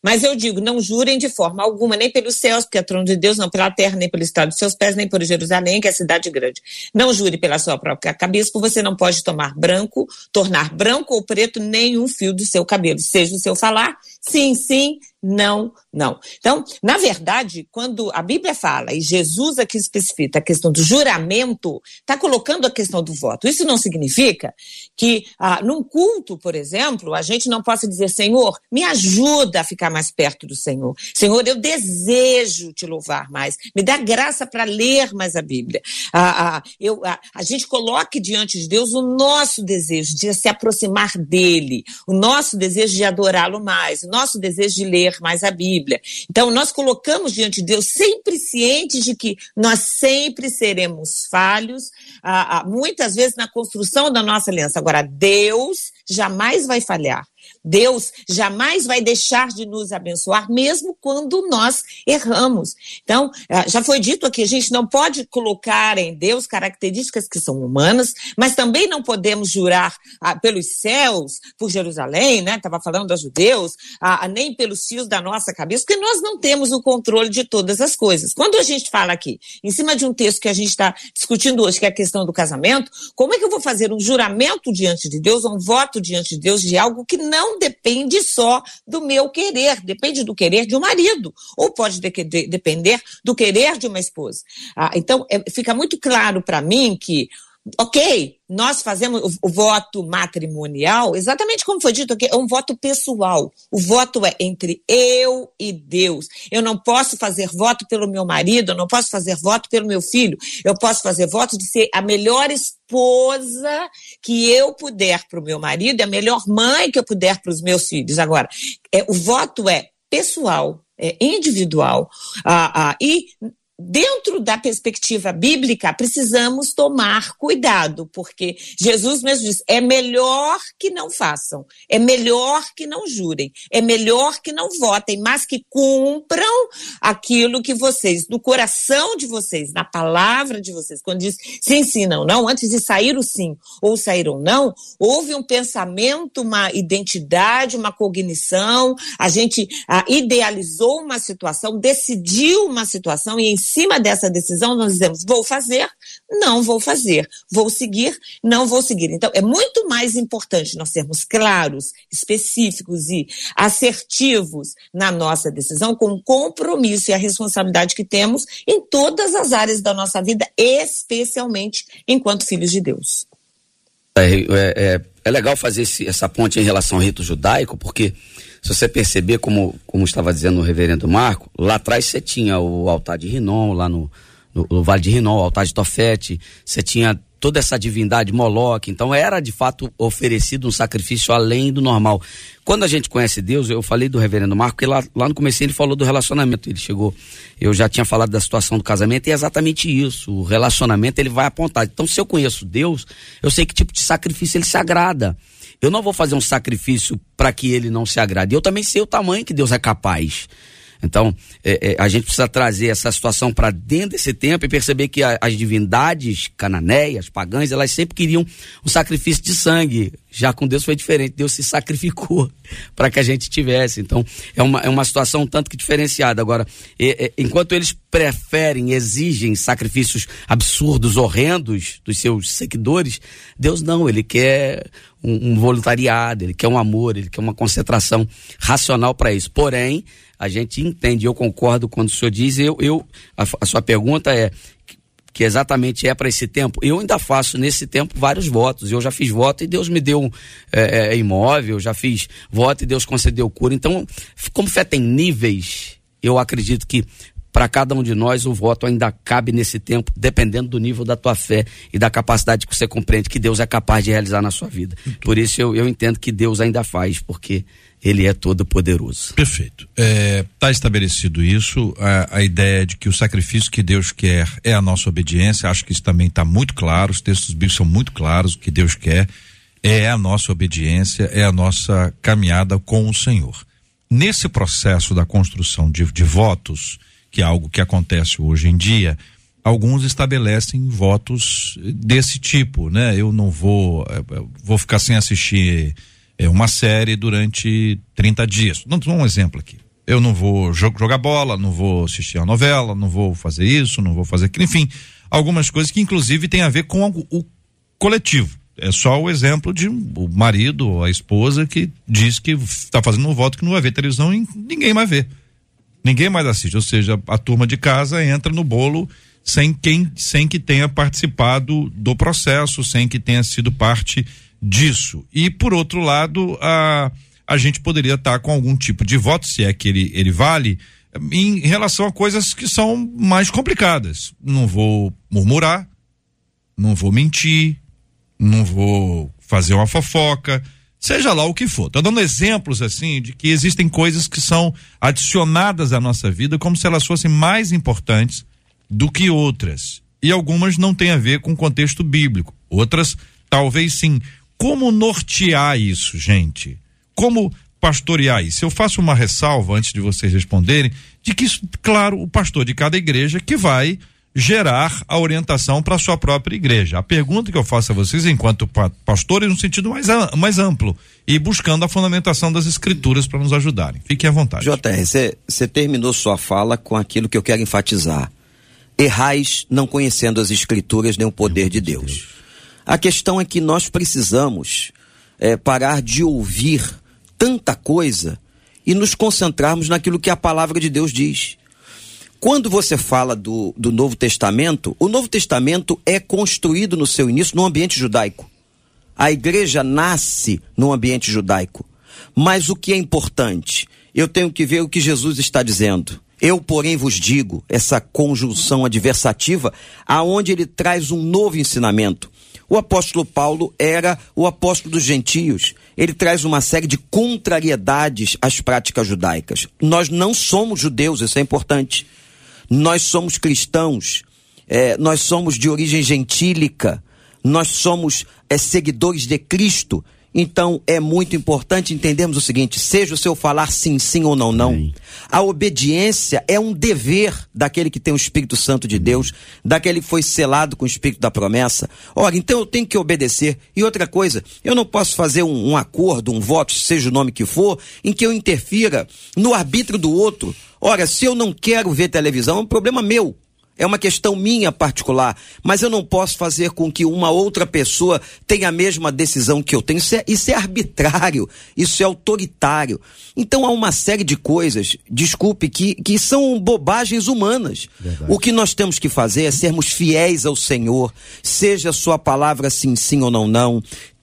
Mas eu digo, não jurem de forma alguma, nem pelos céus, porque é trono de Deus, não pela terra, nem pelo estado dos seus pés, nem por Jerusalém, que é a cidade grande. Não jure pela sua própria cabeça, porque você não pode tomar branco, tornar branco ou preto nenhum fio do seu cabelo. Seja o seu falar, sim, sim, não, não. Então, na verdade, quando a Bíblia fala, e Jesus aqui especifica a questão do juramento, está colocando a questão do voto. Isso não significa que, ah, num culto, por exemplo, a gente não possa dizer, Senhor, me ajuda a ficar mais perto do Senhor. Senhor, eu desejo te louvar mais. Me dá graça para ler mais a Bíblia. Ah, ah, eu, ah, a gente coloque diante de Deus o nosso desejo de se aproximar dele, o nosso desejo de adorá-lo mais, o nosso desejo de ler mais a Bíblia. Então, nós colocamos diante de Deus sempre cientes de que nós sempre seremos falhos, ah, ah, muitas vezes na construção da nossa aliança. Agora, Deus jamais vai falhar. Deus jamais vai deixar de nos abençoar, mesmo quando nós erramos. Então, ah, já foi dito aqui, a gente não pode colocar em Deus características que são humanas, mas também não podemos jurar ah, pelos céus, por Jerusalém, né? Estava falando dos judeus, ah, nem pelos fios da nossa cabeça, porque nós não temos o controle de todas as coisas. Quando a gente fala aqui, em cima de um texto que a gente está discutindo hoje, que é a questão do casamento, como é que eu vou fazer um juramento diante de Deus, um voto diante de Deus de algo que não depende só do meu querer, depende do querer de um marido, ou pode de- de- depender do querer de uma esposa. Ah, então, é- fica muito claro para mim que Ok, nós fazemos o, voto matrimonial, exatamente como foi dito aqui, é um voto pessoal. O voto é entre eu e Deus. Eu não posso fazer voto pelo meu marido, eu não posso fazer voto pelo meu filho. Eu posso fazer voto de ser a melhor esposa que eu puder para o meu marido a melhor mãe que eu puder para os meus filhos. Agora, é, o voto é pessoal, é individual ah, ah, e Dentro da perspectiva bíblica, precisamos tomar cuidado, porque Jesus mesmo diz: é melhor que não façam, é melhor que não jurem, é melhor que não votem, mas que cumpram aquilo que vocês, do coração de vocês, na palavra de vocês, quando diz sim, sim, não, não, antes de sair o sim ou sair ou não, houve um pensamento, uma identidade, uma cognição, a gente ah, idealizou uma situação, decidiu uma situação e em cima dessa decisão nós dizemos vou fazer, não vou fazer, vou seguir, não vou seguir. Então é muito mais importante nós sermos claros, específicos e assertivos na nossa decisão com o compromisso e a responsabilidade que temos em todas as áreas da nossa vida, especialmente enquanto filhos de Deus. É, é, é, é legal fazer esse- essa ponte em relação ao rito judaico, porque se você perceber, como, como estava dizendo o reverendo Marco, lá atrás você tinha o altar de Rinom, lá no, no, no Vale de Rinom, o altar de Tofete, você tinha toda essa divindade Moloque, então era de fato oferecido um sacrifício além do normal. Quando a gente conhece Deus, eu falei do reverendo Marco, que lá, lá no começo ele falou do relacionamento, ele chegou, eu já tinha falado da situação do casamento e é exatamente isso, o relacionamento ele vai apontar. Então se eu conheço Deus, eu sei que tipo de sacrifício ele se agrada. Eu não vou fazer um sacrifício para que ele não se agrade. Eu também sei o tamanho que Deus é capaz. Então, é, é, a gente precisa trazer essa situação para dentro desse tempo e perceber que a, as divindades cananeias, pagãs, elas sempre queriam um sacrifício de sangue. Já com Deus foi diferente. Deus se sacrificou para que a gente tivesse. Então, é uma, é uma situação um tanto que diferenciada. Agora, é, é, enquanto eles preferem, exigem sacrifícios absurdos, horrendos dos seus seguidores, Deus não, ele quer um, um voluntariado, ele quer um amor, ele quer uma concentração racional para isso. Porém, a gente entende, eu concordo quando o senhor diz, eu, eu a, a sua pergunta é que exatamente é para esse tempo. Eu ainda faço nesse tempo vários votos. Eu já fiz voto e Deus me deu é, é, imóvel, já fiz voto e Deus concedeu cura. Então, como fé tem níveis, eu acredito que para cada um de nós o voto ainda cabe nesse tempo, dependendo do nível da tua fé e da capacidade que você compreende que Deus é capaz de realizar na sua vida. Por isso eu, eu entendo que Deus ainda faz, porque ele é todo poderoso. Perfeito. Está é, tá estabelecido isso, a, a, ideia de que o sacrifício que Deus quer é a nossa obediência, acho que isso também está muito claro, os textos bíblicos são muito claros, o que Deus quer é a nossa obediência, é a nossa caminhada com o Senhor. Nesse processo da construção de, de votos, que é algo que acontece hoje em dia, alguns estabelecem votos desse tipo, né? Eu não vou, é, vou ficar sem assistir é, uma série durante 30 dias. Não um exemplo aqui. Eu não vou jogar bola, não vou assistir a novela, não vou fazer isso, não vou fazer aquilo. Enfim, algumas coisas que inclusive tem a ver com o coletivo. É só o exemplo de o marido, a esposa que diz que está fazendo um voto que não vai ver televisão e ninguém mais vê. Ninguém mais assiste. Ou seja, a turma de casa entra no bolo sem quem, sem que tenha participado do processo, sem que tenha sido parte disso. E, por outro lado, a, a gente poderia estar com algum tipo de voto, se é que ele, ele vale, em relação a coisas que são mais complicadas. Não vou murmurar, não vou mentir, não vou fazer uma fofoca, seja lá o que for. Estou dando exemplos assim de que existem coisas que são adicionadas à nossa vida como se elas fossem mais importantes do que outras. E algumas não têm a ver com o contexto bíblico, outras talvez sim. Como nortear isso, gente? Como pastorear isso? Eu faço uma ressalva antes de vocês responderem, de que isso, claro, o pastor de cada igreja que vai gerar a orientação para a sua própria igreja. A pergunta que eu faço a vocês, enquanto pastores, no sentido mais, mais amplo e buscando a fundamentação das escrituras para nos ajudarem. Fiquem à vontade. JR, você terminou sua fala com aquilo que eu quero enfatizar. Errais não conhecendo as escrituras nem o poder de Deus. A questão é que nós precisamos é, parar de ouvir tanta coisa e nos concentrarmos naquilo que a palavra de Deus diz. Quando você fala do, do Novo Testamento, o Novo Testamento é construído no seu início no ambiente judaico. A igreja nasce no ambiente judaico. Mas o que é importante? Eu tenho que ver o que Jesus está dizendo. Eu, porém, vos digo, essa conjunção adversativa, aonde ele traz um novo ensinamento. O apóstolo Paulo era o apóstolo dos gentios. Ele traz uma série de contrariedades às práticas judaicas. Nós não somos judeus, isso é importante. Nós somos cristãos. É, nós somos de origem gentílica. Nós somos é, seguidores de Cristo. Então é muito importante entendermos o seguinte: seja o seu falar sim, sim ou não, não. A obediência é um dever daquele que tem o Espírito Santo de Deus, daquele que foi selado com o Espírito da promessa. Ora, então eu tenho que obedecer. E outra coisa, eu não posso fazer um, um acordo, um voto, seja o nome que for, em que eu interfira no arbítrio do outro. Ora, se eu não quero ver televisão, é um problema meu. É uma questão minha particular, mas eu não posso fazer com que uma outra pessoa tenha a mesma decisão que eu tenho. Isso é, isso é arbitrário, isso é autoritário. Então há uma série de coisas, desculpe, que, que são bobagens humanas. Verdade. O que nós temos que fazer é sermos fiéis ao Senhor, seja a sua palavra sim, sim ou não, não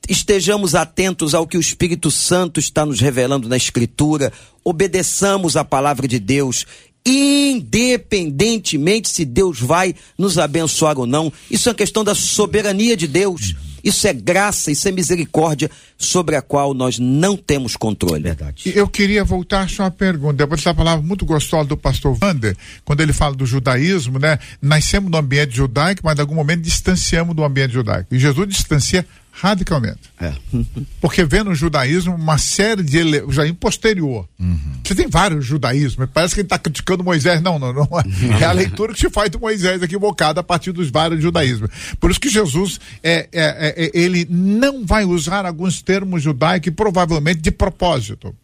estejamos atentos ao que o Espírito Santo está nos revelando na Escritura, obedeçamos a palavra de Deus, independentemente se Deus vai nos abençoar ou não. Isso é uma questão da soberania de Deus. Isso é graça, isso é misericórdia sobre a qual nós não temos controle. E Eu queria voltar a sua pergunta, depois dessa palavra muito gostosa do pastor Wander, quando ele fala do judaísmo, né? Nascemos no ambiente judaico, mas em algum momento distanciamos do ambiente judaico. E Jesus distancia radicalmente. É. Porque vê no judaísmo uma série de ele... o judaísmo posterior. Você tem vários judaísmos, parece que ele está criticando Moisés. Não, não, não. É a leitura que se faz do Moisés equivocada a partir dos vários judaísmos. Por isso que Jesus, é, é, é, ele não vai usar alguns termos judaicos provavelmente de propósito.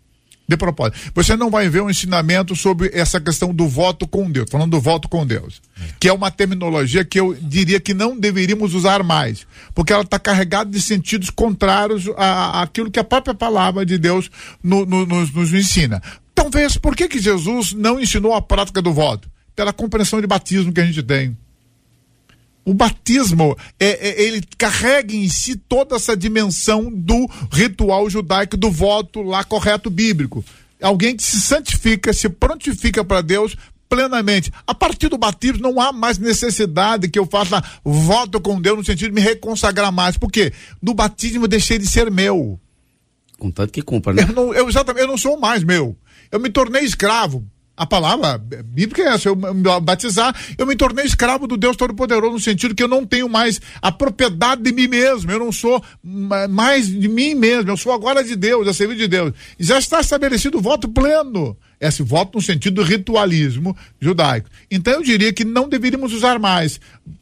De propósito. Você não vai ver um ensinamento sobre essa questão do voto com Deus, falando do voto com Deus. Que é uma terminologia que eu diria que não deveríamos usar mais. Porque ela está carregada de sentidos contrários àquilo que a própria palavra de Deus no- no- nos, nos ensina. Talvez, por que, que Jesus não ensinou a prática do voto? Pela compreensão de batismo que a gente tem. O batismo, é, é- ele carrega em si toda essa dimensão do ritual judaico, do voto lá correto bíblico. Alguém que se santifica, se prontifica para Deus plenamente. A partir do batismo não há mais necessidade que eu faça voto com Deus no sentido de me reconsagrar mais. Por quê? No batismo eu deixei de ser meu. Contanto que cumpra, né? Eu não, eu, exatamente, eu não sou mais meu. Eu me tornei escravo. A palavra bíblica é essa, eu me batizar, eu me tornei escravo do Deus Todo-Poderoso, no sentido que eu não tenho mais a propriedade de mim mesmo, eu não sou ma- mais de mim mesmo, eu sou agora de Deus, a serviço de Deus. E já está estabelecido o voto pleno. Esse voto no sentido do ritualismo judaico. Então eu diria que não deveríamos usar mais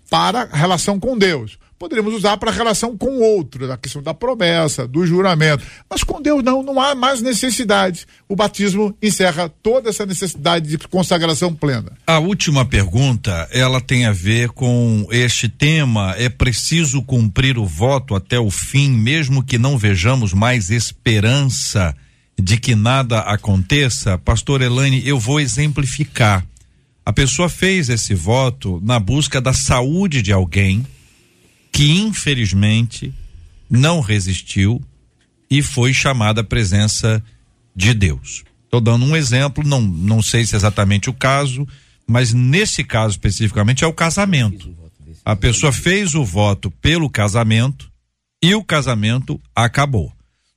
para relação com Deus. Poderíamos usar para a relação com o outro, a questão da promessa, do juramento. Mas com Deus não, não há mais necessidade. O batismo encerra toda essa necessidade de consagração plena. A última pergunta, ela tem a ver com este tema. É preciso cumprir o voto até o fim, mesmo que não vejamos mais esperança de que nada aconteça? Pastor Elane, eu vou exemplificar. A pessoa fez esse voto na busca da saúde de alguém que, infelizmente, não resistiu e foi chamada à presença de Deus. Estou dando um exemplo, não, não sei se é exatamente o caso, mas nesse caso especificamente é o casamento. A pessoa fez o voto pelo casamento e o casamento acabou.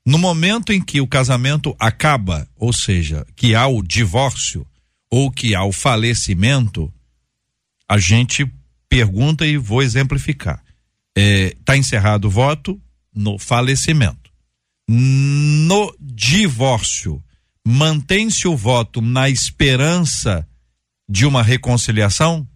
No momento em que o casamento acaba, ou seja, que há o divórcio ou que há o falecimento, a gente pergunta e vou exemplificar. Está encerrado o voto no falecimento. No divórcio, mantém-se o voto na esperança de uma reconciliação?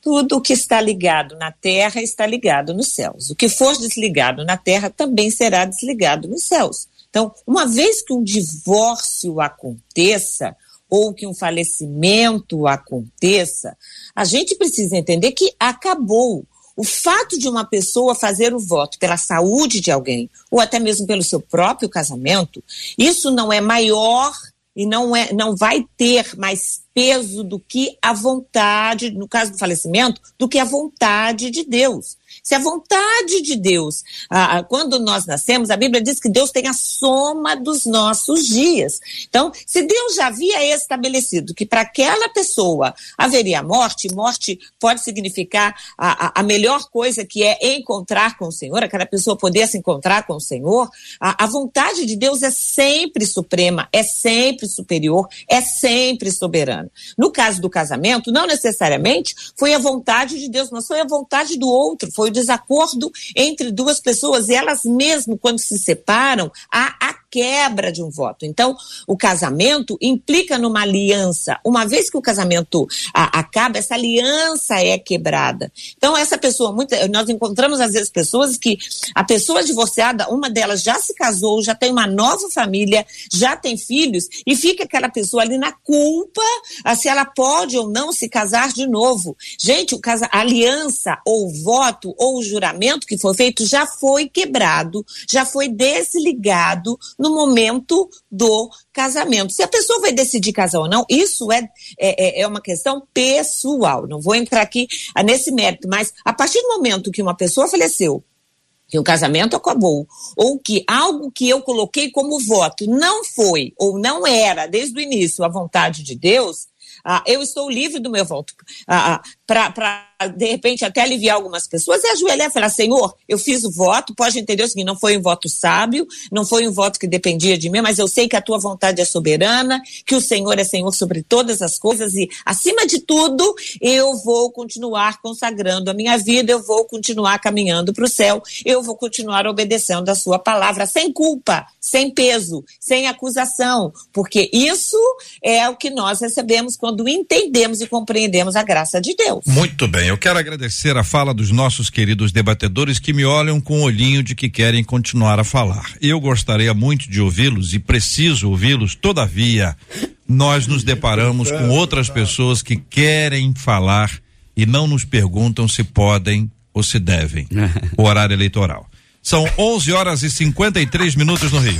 Tudo o que está ligado na terra está ligado nos céus. O que for desligado na terra também será desligado nos céus. Então, uma vez que um divórcio aconteça, ou que um falecimento aconteça, a gente precisa entender que acabou. O fato de uma pessoa fazer o voto pela saúde de alguém, ou até mesmo pelo seu próprio casamento, isso não é maior e não, é, não vai ter mais peso do que a vontade, no caso do falecimento, do que a vontade de Deus. Se a vontade de Deus, ah, quando nós nascemos, a Bíblia diz que Deus tem a soma dos nossos dias. Então, se Deus já havia estabelecido que para aquela pessoa haveria morte, morte pode significar a, a, a melhor coisa que é encontrar com o Senhor, aquela pessoa poder se encontrar com o Senhor, a, a vontade de Deus é sempre suprema, é sempre superior, é sempre soberana. No caso do casamento, não necessariamente foi a vontade de Deus, mas foi a vontade do outro, foi o desacordo entre duas pessoas. E elas mesmo quando se separam há quebra de um voto. Então, o casamento implica numa aliança. Uma vez que o casamento a, acaba, essa aliança é quebrada. Então, essa pessoa, muita, nós encontramos às vezes pessoas que a pessoa divorciada, uma delas já se casou, já tem uma nova família, já tem filhos e fica aquela pessoa ali na culpa a, se ela pode ou não se casar de novo. Gente, o casa, a aliança ou o voto ou o juramento que foi feito já foi quebrado, já foi desligado no momento do casamento. Se a pessoa vai decidir casar ou não, isso é, é, é uma questão pessoal. Não vou entrar aqui nesse mérito, mas a partir do momento que uma pessoa faleceu, que o casamento acabou, ou que algo que eu coloquei como voto não foi ou não era desde o início a vontade de Deus, ah, eu estou livre do meu voto. Ah, para, de repente, até aliviar algumas pessoas, é ajoelhar e falar: Senhor, eu fiz o voto, pode entender o seguinte: não foi um voto sábio, não foi um voto que dependia de mim, mas eu sei que a tua vontade é soberana, que o Senhor é Senhor sobre todas as coisas e, acima de tudo, eu vou continuar consagrando a minha vida, eu vou continuar caminhando para o céu, eu vou continuar obedecendo a sua palavra, sem culpa, sem peso, sem acusação, porque isso é o que nós recebemos quando entendemos e compreendemos a graça de Deus. Muito bem, eu quero agradecer a fala dos nossos queridos debatedores que me olham com o olhinho de que querem continuar a falar. Eu gostaria muito de ouvi-los e preciso ouvi-los, todavia, nós nos deparamos com outras pessoas que querem falar e não nos perguntam se podem ou se devem. o horário eleitoral. São 11 horas e 53 minutos no Rio.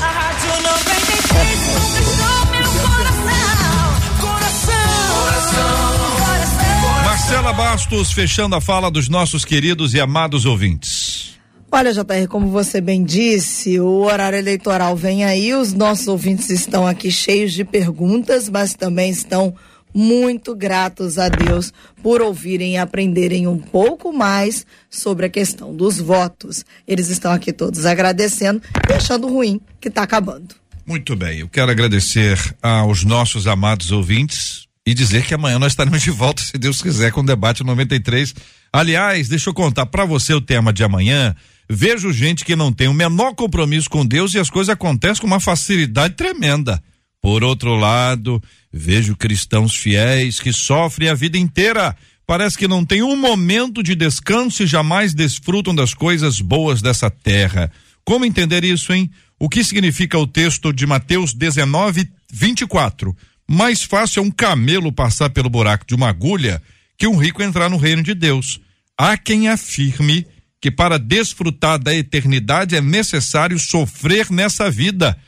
Marcela Bastos, fechando a fala dos nossos queridos e amados ouvintes. Olha, JR, como você bem disse, o horário eleitoral vem aí, os nossos ouvintes estão aqui cheios de perguntas, mas também estão muito gratos a Deus por ouvirem e aprenderem um pouco mais sobre a questão dos votos. Eles estão aqui todos agradecendo e achando ruim que está acabando. Muito bem, eu quero agradecer aos nossos amados ouvintes e dizer que amanhã nós estaremos de volta, se Deus quiser, com o debate 93. Aliás, deixa eu contar para você o tema de amanhã. Vejo gente que não tem o menor compromisso com Deus e as coisas acontecem com uma facilidade tremenda. Por outro lado, vejo cristãos fiéis que sofrem a vida inteira. Parece que não tem um momento de descanso e jamais desfrutam das coisas boas dessa terra. Como entender isso, hein? O que significa o texto de Mateus 19, 24? Mais fácil é um camelo passar pelo buraco de uma agulha que um rico entrar no reino de Deus. Há quem afirme que para desfrutar da eternidade é necessário sofrer nessa vida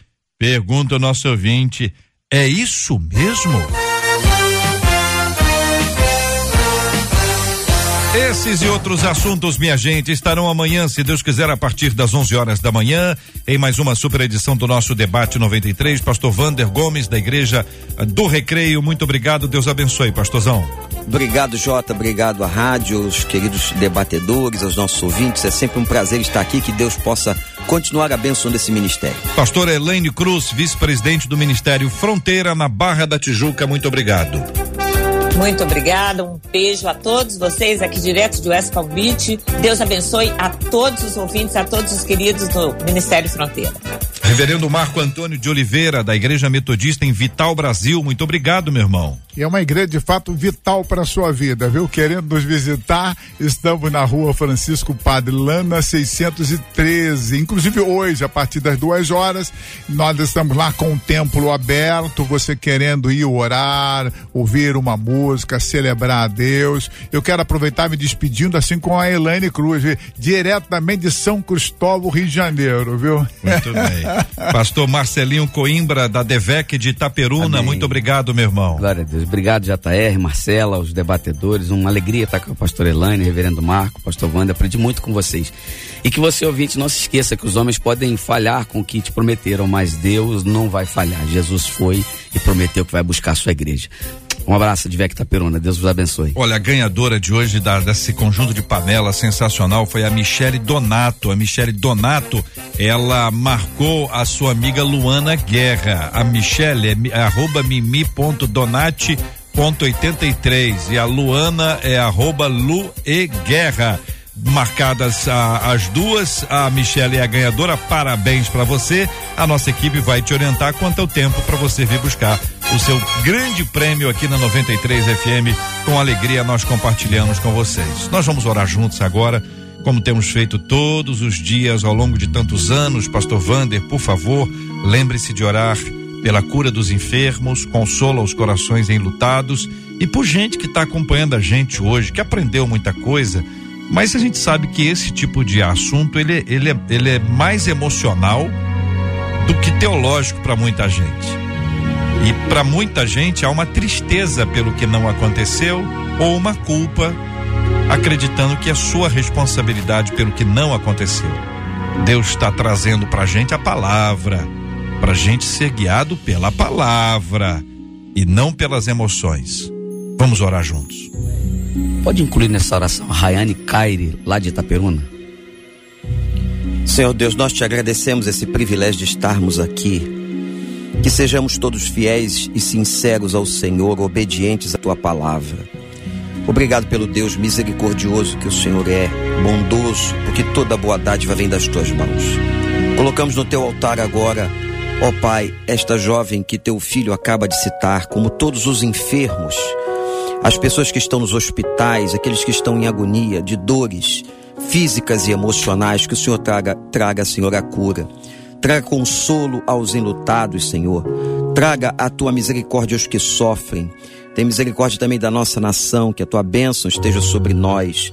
Pergunta o nosso ouvinte: é isso mesmo? Esses e outros assuntos, minha gente, estarão amanhã, se Deus quiser, a partir das 11 horas da manhã, em mais uma super edição do nosso Debate 93. Pastor Vander Gomes, da Igreja do Recreio. Muito obrigado. Deus abençoe, pastorzão. Obrigado, Jota. Obrigado à rádio, os queridos debatedores, aos nossos ouvintes. É sempre um prazer estar aqui. Que Deus possa continuar abençoando esse ministério. Pastor Elaine Cruz, vice-presidente do Ministério Fronteira na Barra da Tijuca. Muito obrigado. Muito obrigada, um beijo a todos vocês aqui direto de West Palm Beach. Deus abençoe a todos os ouvintes, a todos os queridos do Ministério Fronteira. Reverendo Marco Antônio de Oliveira, da Igreja Metodista em Vital, Brasil. Muito obrigado, meu irmão. E é uma igreja de fato vital para a sua vida, viu? Querendo nos visitar, estamos na rua Francisco Padre Lana 613. Inclusive hoje, a partir das duas horas, nós estamos lá com o templo aberto. Você querendo ir orar, ouvir uma música, celebrar a Deus. Eu quero aproveitar me despedindo assim com a Elaine Cruz, diretamente de São Cristóvão, Rio de Janeiro, viu? Muito bem. Pastor Marcelinho Coimbra, da Devec de Itaperuna. Amém. Muito obrigado, meu irmão. Glória a Deus. Obrigado, JR, Marcela, os debatedores. Uma alegria estar com o pastor Elaine, reverendo Marco, pastor Wanda. Aprendi muito com vocês. E que você, ouvinte, não se esqueça que os homens podem falhar com o que te prometeram, mas Deus não vai falhar. Jesus foi e prometeu que vai buscar a sua igreja. Um abraço de Vecta Perona, Deus vos abençoe. Olha, a ganhadora de hoje da, desse conjunto de panela sensacional foi a Michele Donato. A Michele Donato, ela marcou a sua amiga Luana Guerra. A Michele é, é arroba mimi.donati.83 e a Luana é arroba Lu e Guerra marcadas a, as duas. A Michelle é a ganhadora. Parabéns para você. A nossa equipe vai te orientar quanto ao tempo para você vir buscar o seu grande prêmio aqui na 93 FM. Com alegria nós compartilhamos com vocês. Nós vamos orar juntos agora, como temos feito todos os dias ao longo de tantos anos. Pastor Vander, por favor, lembre-se de orar pela cura dos enfermos, consola os corações enlutados e por gente que está acompanhando a gente hoje, que aprendeu muita coisa mas a gente sabe que esse tipo de assunto ele, ele, é, ele é mais emocional do que teológico para muita gente. E para muita gente há uma tristeza pelo que não aconteceu ou uma culpa, acreditando que é sua responsabilidade pelo que não aconteceu. Deus está trazendo para gente a palavra, para gente ser guiado pela palavra e não pelas emoções. Vamos orar juntos. Pode incluir nessa oração Rayane Caire, lá de Itaperuna? Senhor Deus, nós te agradecemos esse privilégio de estarmos aqui. Que sejamos todos fiéis e sinceros ao Senhor, obedientes à tua palavra. Obrigado pelo Deus misericordioso que o Senhor é, bondoso, porque toda boa dádiva vem das tuas mãos. Colocamos no teu altar agora, ó Pai, esta jovem que teu filho acaba de citar, como todos os enfermos, as pessoas que estão nos hospitais, aqueles que estão em agonia, de dores físicas e emocionais, que o Senhor traga, traga, Senhor, a cura. Traga consolo aos enlutados, Senhor. Traga a tua misericórdia aos que sofrem. Tem misericórdia também da nossa nação, que a tua bênção esteja sobre nós.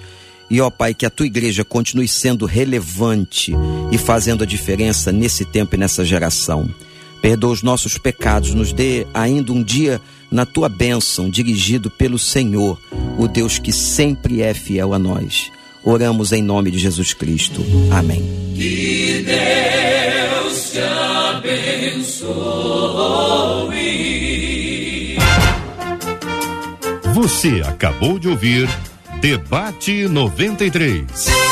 E ó Pai, que a tua igreja continue sendo relevante e fazendo a diferença nesse tempo e nessa geração. Perdoa os nossos pecados, nos dê ainda um dia na tua bênção, dirigido pelo Senhor, o Deus que sempre é fiel a nós. Oramos em nome de Jesus Cristo. Amém. Que Deus te abençoe. Você acabou de ouvir Debate 93.